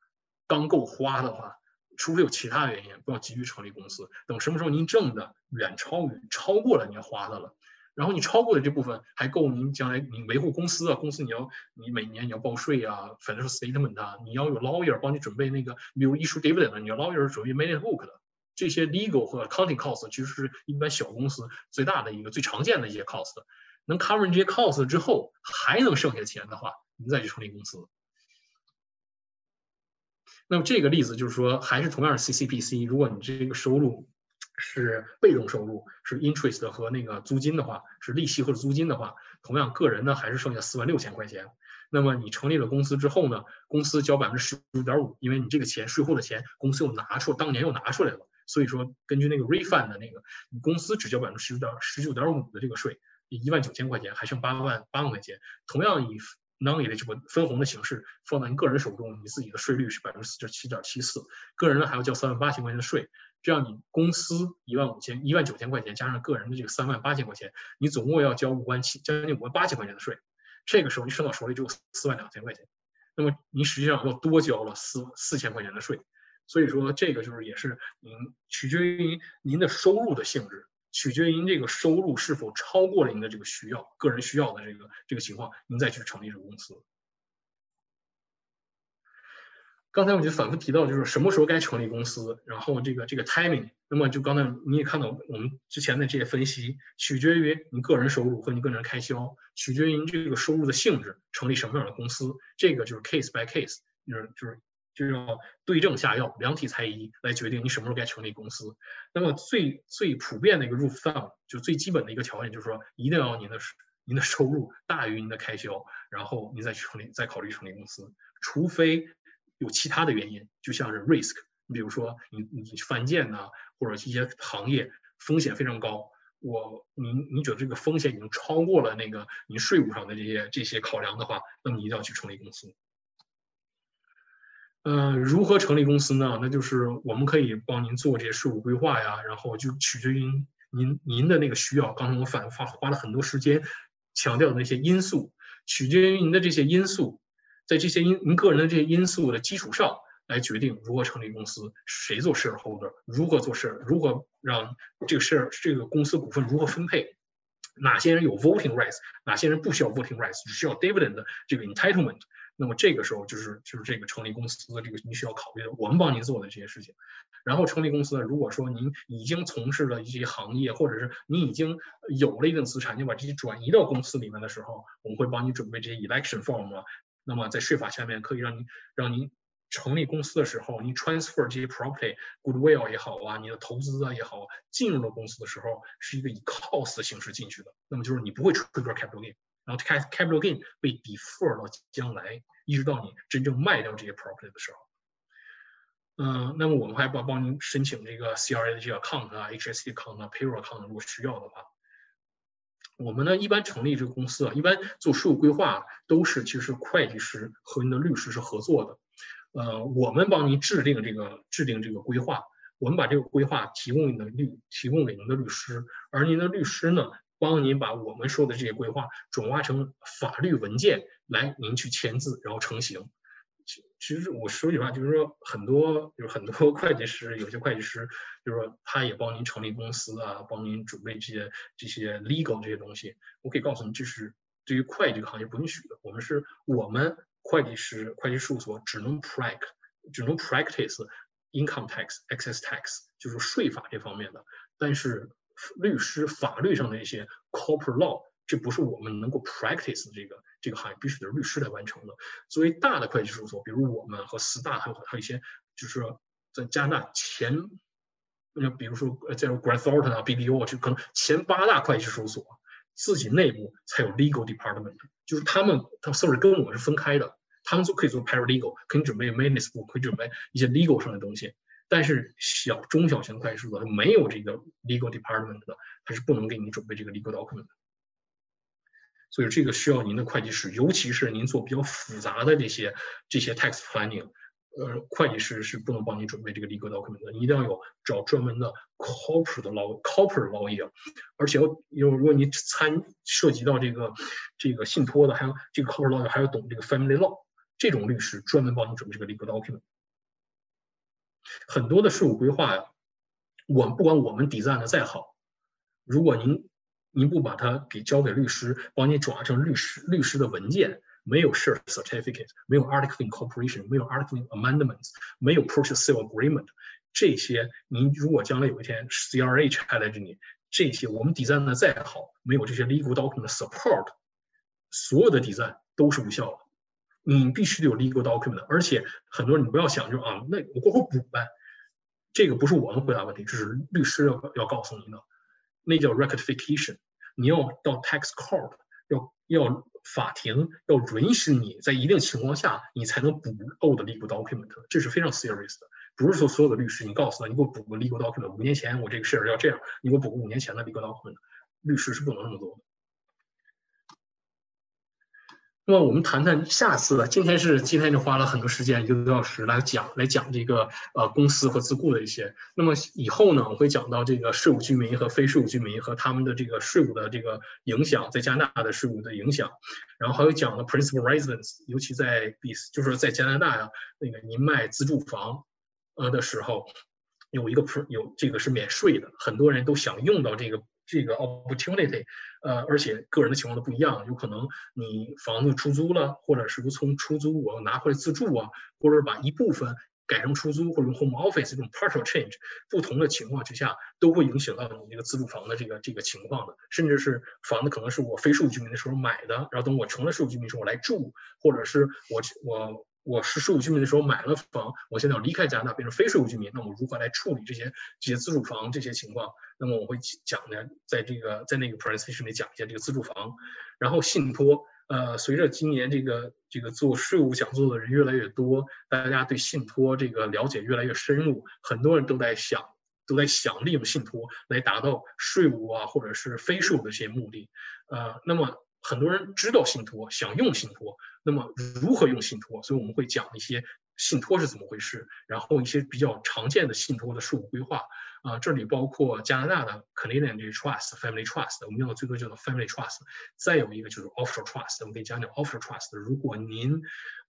刚够花的话，除非有其他原因，不要急于成立公司。等什么时候您挣的远超于超过了您花的了，然后你超过的这部分还够您将来你维护公司啊，公司你要你每年你要报税啊，financial statement 啊，你要有 lawyer 帮你准备那个，比如 issue dividend，你要 lawyer 准备 minute book 的。这些 legal 和 accounting cost 其实是一般小公司最大的一个最常见的一些 cost，能 cover 这些 cost 之后，还能剩下钱的话，你再去成立公司。那么这个例子就是说，还是同样是 CCPC，如果你这个收入是被动收入，是 interest 和那个租金的话，是利息或者租金的话，同样个人呢还是剩下四万六千块钱。那么你成立了公司之后呢，公司交百分之十五点五，因为你这个钱税后的钱，公司又拿出，当年又拿出来了。所以说，根据那个 refund 的那个，你公司只交百分之十九点十九点五的这个税，一万九千块钱还剩八万八万块钱。同样以 non-eligible 分红的形式放在你个人手中，你自己的税率是百分之四十七点七四，个人呢还要交三万八千块钱的税。这样你公司一万五千一万九千块钱加上个人的这个三万八千块钱，你总共要交五万七将近五万八千块钱的税。这个时候你剩到手里只有四万两千块钱，那么你实际上要多交了四四千块钱的税。所以说，这个就是也是您取决于您的收入的性质，取决于您这个收入是否超过了您的这个需要，个人需要的这个这个情况，您再去成立这个公司。刚才我就反复提到，就是什么时候该成立公司，然后这个这个 timing。那么就刚才你也看到我们之前的这些分析，取决于你个人收入和你个人开销，取决于您这个收入的性质，成立什么样的公司，这个就是 case by case，就是就是。就要对症下药，量体裁衣来决定你什么时候该成立公司。那么最最普遍的一个 rule thumb，就最基本的一个条件，就是说一定要您的您的收入大于您的开销，然后您再去成立，再考虑成立公司。除非有其他的原因，就像是 risk，你比如说你你犯贱呐，或者一些行业风险非常高，我您你觉得这个风险已经超过了那个您税务上的这些这些考量的话，那么你一定要去成立公司。嗯，如何成立公司呢？那就是我们可以帮您做这些税务规划呀，然后就取决于您您的那个需要。刚才我反复花了很多时间强调的那些因素，取决于您的这些因素，在这些因您个人的这些因素的基础上来决定如何成立公司，谁做 shareholder，如何做事，如何让这个 share 这个公司股份如何分配，哪些人有 voting rights，哪些人不需要 voting rights，只需要 dividend 的这个 entitlement。那么这个时候就是就是这个成立公司的这个你需要考虑的，我们帮您做的这些事情。然后成立公司呢，如果说您已经从事了一些行业，或者是你已经有了一定资产，你把这些转移到公司里面的时候，我们会帮你准备这些 election form 啊。那么在税法下面可以让您让您成立公司的时候，你 transfer 这些 property goodwill 也好啊，你的投资啊也好，进入了公司的时候是一个以 cost 形式进去的，那么就是你不会 trigger capital gain。然后 capital gain 被 defer 到将来，一直到你真正卖掉这些 property 的时候。嗯，那么我们还帮帮您申请这个 CRA 的这个 account 啊，HST account 啊，payroll account，如果需要的话。我们呢一般成立这个公司啊，一般做税务规划都是其实会计师和您的律师是合作的。呃，我们帮您制定这个制定这个规划，我们把这个规划提供您的律提供给您的律师，而您的律师呢。帮您把我们说的这些规划转化成法律文件来，您去签字，然后成型。其其实我说句话，就是说很多就是很多会计师，有些会计师就是说他也帮您成立公司啊，帮您准备这些这些 legal 这些东西。我可以告诉你，这是对于会计行业不允许的。我们是我们会计师会计事务所只能 practice 只能 practice income tax excess tax，就是税法这方面的，但是。律师法律上的一些 corporate law，这不是我们能够 practice 的这个这个行业，必须得律师来完成的。作为大的会计事务所，比如我们和四大，还有还有一些，就是在加拿大前，那比如说呃，在 Grant Thornton 啊，BDO 就可能前八大会计事务所，自己内部才有 legal department，就是他们他 sorry 跟我们是分开的，他们就可以做 paralegal，可以准备 minutes book，可以准备一些 legal 上的东西。但是小中小型会计事务所没有这个 legal department 的，它是不能给你准备这个 legal document 的。所以这个需要您的会计师，尤其是您做比较复杂的这些这些 tax planning，呃，会计师是不能帮你准备这个 legal document 的，你一定要有找专门的 corporate law corporate lawyer，而且要有如果你参涉及到这个这个信托的，还有这个 corporate lawyer 还要懂这个 family law，这种律师专门帮你准备这个 legal document。很多的税务规划呀，我不管我们 design 的再好，如果您您不把它给交给律师，帮你转化成律师律师的文件。没有 share certificate，没有 article incorporation，没有 article amendments，没有 purchase sale agreement，这些您如果将来有一天 CRA challenge 你，这些我们 design 的再好，没有这些 legal document support，所有的 design 都是无效的。你必须得有 legal document，而且很多人你不要想就啊，那我过后补呗，这个不是我们回答问题，这是律师要要告诉您的，那叫 rectification，你要到 tax court，要要。法庭要允许你在一定情况下，你才能补 old legal document，这是非常 serious 的。不是说所有的律师，你告诉他，你给我补个 legal document，五年前我这个事儿要这样，你给我补个五年前的 legal document，律师是不能这么做的。那么我们谈谈下次，今天是今天就花了很多时间，一个多小时来讲来讲这个呃公司和自雇的一些。那么以后呢，我会讲到这个税务居民和非税务居民和他们的这个税务的这个影响，在加拿大的税务的影响。然后还有讲的 principal residence，尤其在比就是在加拿大呀，那个您卖自住房呃的时候，有一个有这个是免税的，很多人都想用到这个。这个 opportunity，呃，而且个人的情况都不一样，有可能你房子出租了，或者是从出租我拿回来自住啊，或者把一部分改成出租，或者用 home office 这种 partial change，不同的情况之下都会影响到你这个自住房的这个这个情况的，甚至是房子可能是我非税务居民的时候买的，然后等我成了税务居民时候我来住，或者是我我。我是税务居民的时候买了房，我现在要离开加拿大变成非税务居民，那我如何来处理这些这些自住房这些情况？那么我会讲呢，在这个在那个 presentation 里讲一下这个自住房，然后信托。呃，随着今年这个这个做税务讲座的人越来越多，大家对信托这个了解越来越深入，很多人都在想都在想利用信托来达到税务啊或者是非税务的一些目的。呃，那么。很多人知道信托，想用信托，那么如何用信托？所以我们会讲一些信托是怎么回事，然后一些比较常见的信托的税务规划啊，这里包括加拿大的 Canadian Trust、Family Trust，我们用的最多叫做 Family Trust，再有一个就是 Offshore Trust，我们可以讲讲 Offshore Trust。如果您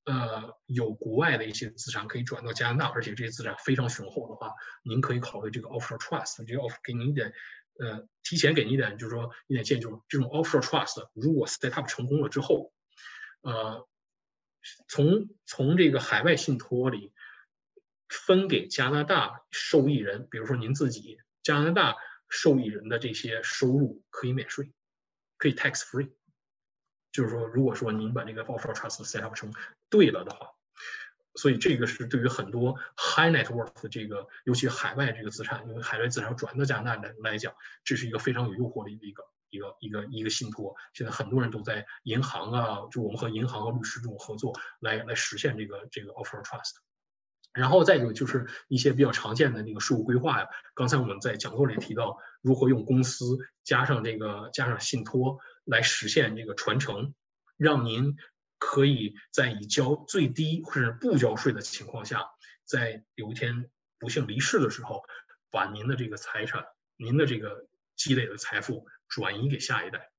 呃有国外的一些资产可以转到加拿大，而且这些资产非常雄厚的话，您可以考虑这个 Offshore Trust，这个 offer 给您一点。呃，提前给你一点，就是说一点建议，就是这种 offshore trust，如果 set up 成功了之后，呃，从从这个海外信托里分给加拿大受益人，比如说您自己，加拿大受益人的这些收入可以免税，可以 tax free。就是说，如果说您把这个 offshore trust set up 成对了的话。所以这个是对于很多 high net worth 这个，尤其海外这个资产，因为海外资产转到加拿大来来讲，这是一个非常有诱惑的一个一个一个一个信托。现在很多人都在银行啊，就我们和银行和律师这种合作来来实现这个这个 offer trust。然后再有就是一些比较常见的那个税务规划呀，刚才我们在讲座里提到，如何用公司加上这个加上信托来实现这个传承，让您。可以在以交最低或者不交税的情况下，在有一天不幸离世的时候，把您的这个财产、您的这个积累的财富转移给下一代。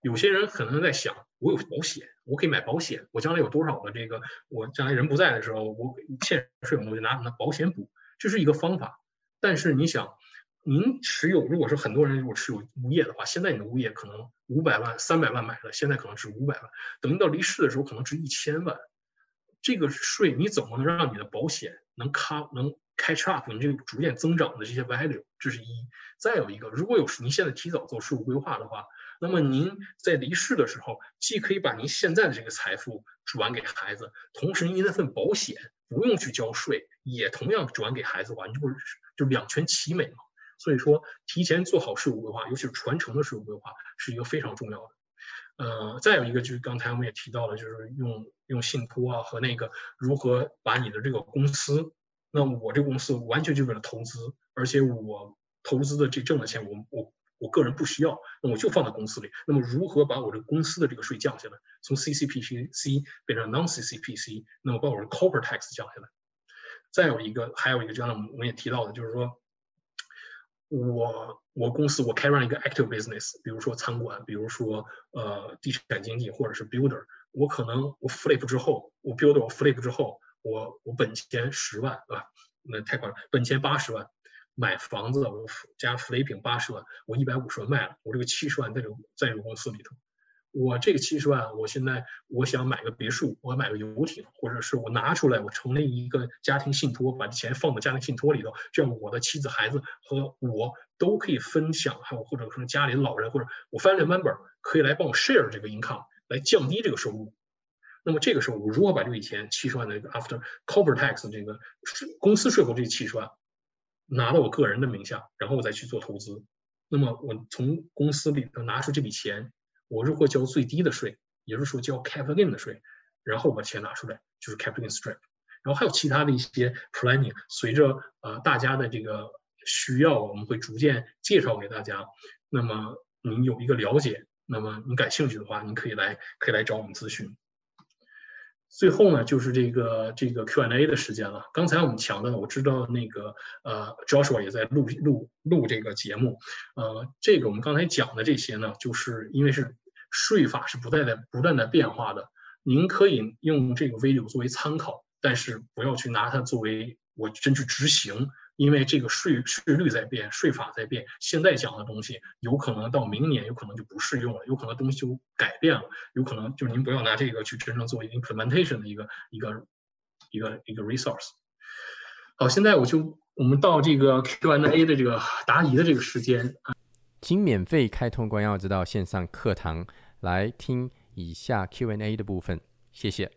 有些人可能在想，我有保险，我可以买保险，我将来有多少的这个，我将来人不在的时候，我欠税我就拿拿保险补，这是一个方法。但是你想。您持有，如果说很多人如果持有物业的话，现在你的物业可能五百万、三百万买的，现在可能值五百万，等于到离世的时候可能值一千万。这个税你怎么能让你的保险能卡能 catch up 你这个逐渐增长的这些 value？这是一。再有一个，如果有您现在提早做税务规划的话，那么您在离世的时候，既可以把您现在的这个财富转给孩子，同时您那份保险不用去交税，也同样转给孩子的话，你就不就两全其美嘛？所以说，提前做好税务规划，尤其是传承的税务规划，是一个非常重要的。呃，再有一个就是刚才我们也提到了，就是用用信托啊和那个如何把你的这个公司，那我这公司完全就为了投资，而且我投资的这挣的钱，我我我个人不需要，那我就放在公司里。那么如何把我这公司的这个税降下来，从 CCPC 变成 Non-CCPC，那么把我的 Corporate Tax 降下来？再有一个，还有一个，就像我们我们也提到的，就是说，我我公司我开 run 一个 active business，比如说餐馆，比如说呃地产经纪或者是 builder，我可能我 flip 之后，我 builder 我 flip 之后，我我本钱十万啊，那太夸张，本钱八十万。买房子，我加 flipping 八十万，我一百五十万卖了，我这个七十万在这个在这个公司里头，我这个七十万，我现在我想买个别墅，我买个游艇，或者是我拿出来，我成立一个家庭信托，把这钱放到家庭信托里头，这样我的妻子、孩子和我都可以分享，还有或者说家里老人或者我 family member 可以来帮我 share 这个 income，来降低这个收入。那么这个时候，我如果把这笔钱七十万的 after corporate tax 这个公司税后这七十万。拿到我个人的名下，然后我再去做投资。那么我从公司里头拿出这笔钱，我如果交最低的税，也就是说交 capital gain 的税，然后把钱拿出来就是 capital gain strip。然后还有其他的一些 planning，随着呃大家的这个需要，我们会逐渐介绍给大家。那么您有一个了解，那么你感兴趣的话，您可以来可以来找我们咨询。最后呢，就是这个这个 Q&A 的时间了。刚才我们强调，我知道那个呃，Joshua 也在录录录这个节目。呃，这个我们刚才讲的这些呢，就是因为是税法是不断的不断的变化的，您可以用这个 video 作为参考，但是不要去拿它作为我真去执行。因为这个税税率在变，税法在变，现在讲的东西有可能到明年有可能就不适用了，有可能东西就改变了，有可能就是您不要拿这个去真正作为 implementation 的一个一个一个一个 resource。好，现在我就我们到这个 Q&A 的这个答疑的这个时间，请免费开通关耀之道线上课堂来听以下 Q&A 的部分，谢谢。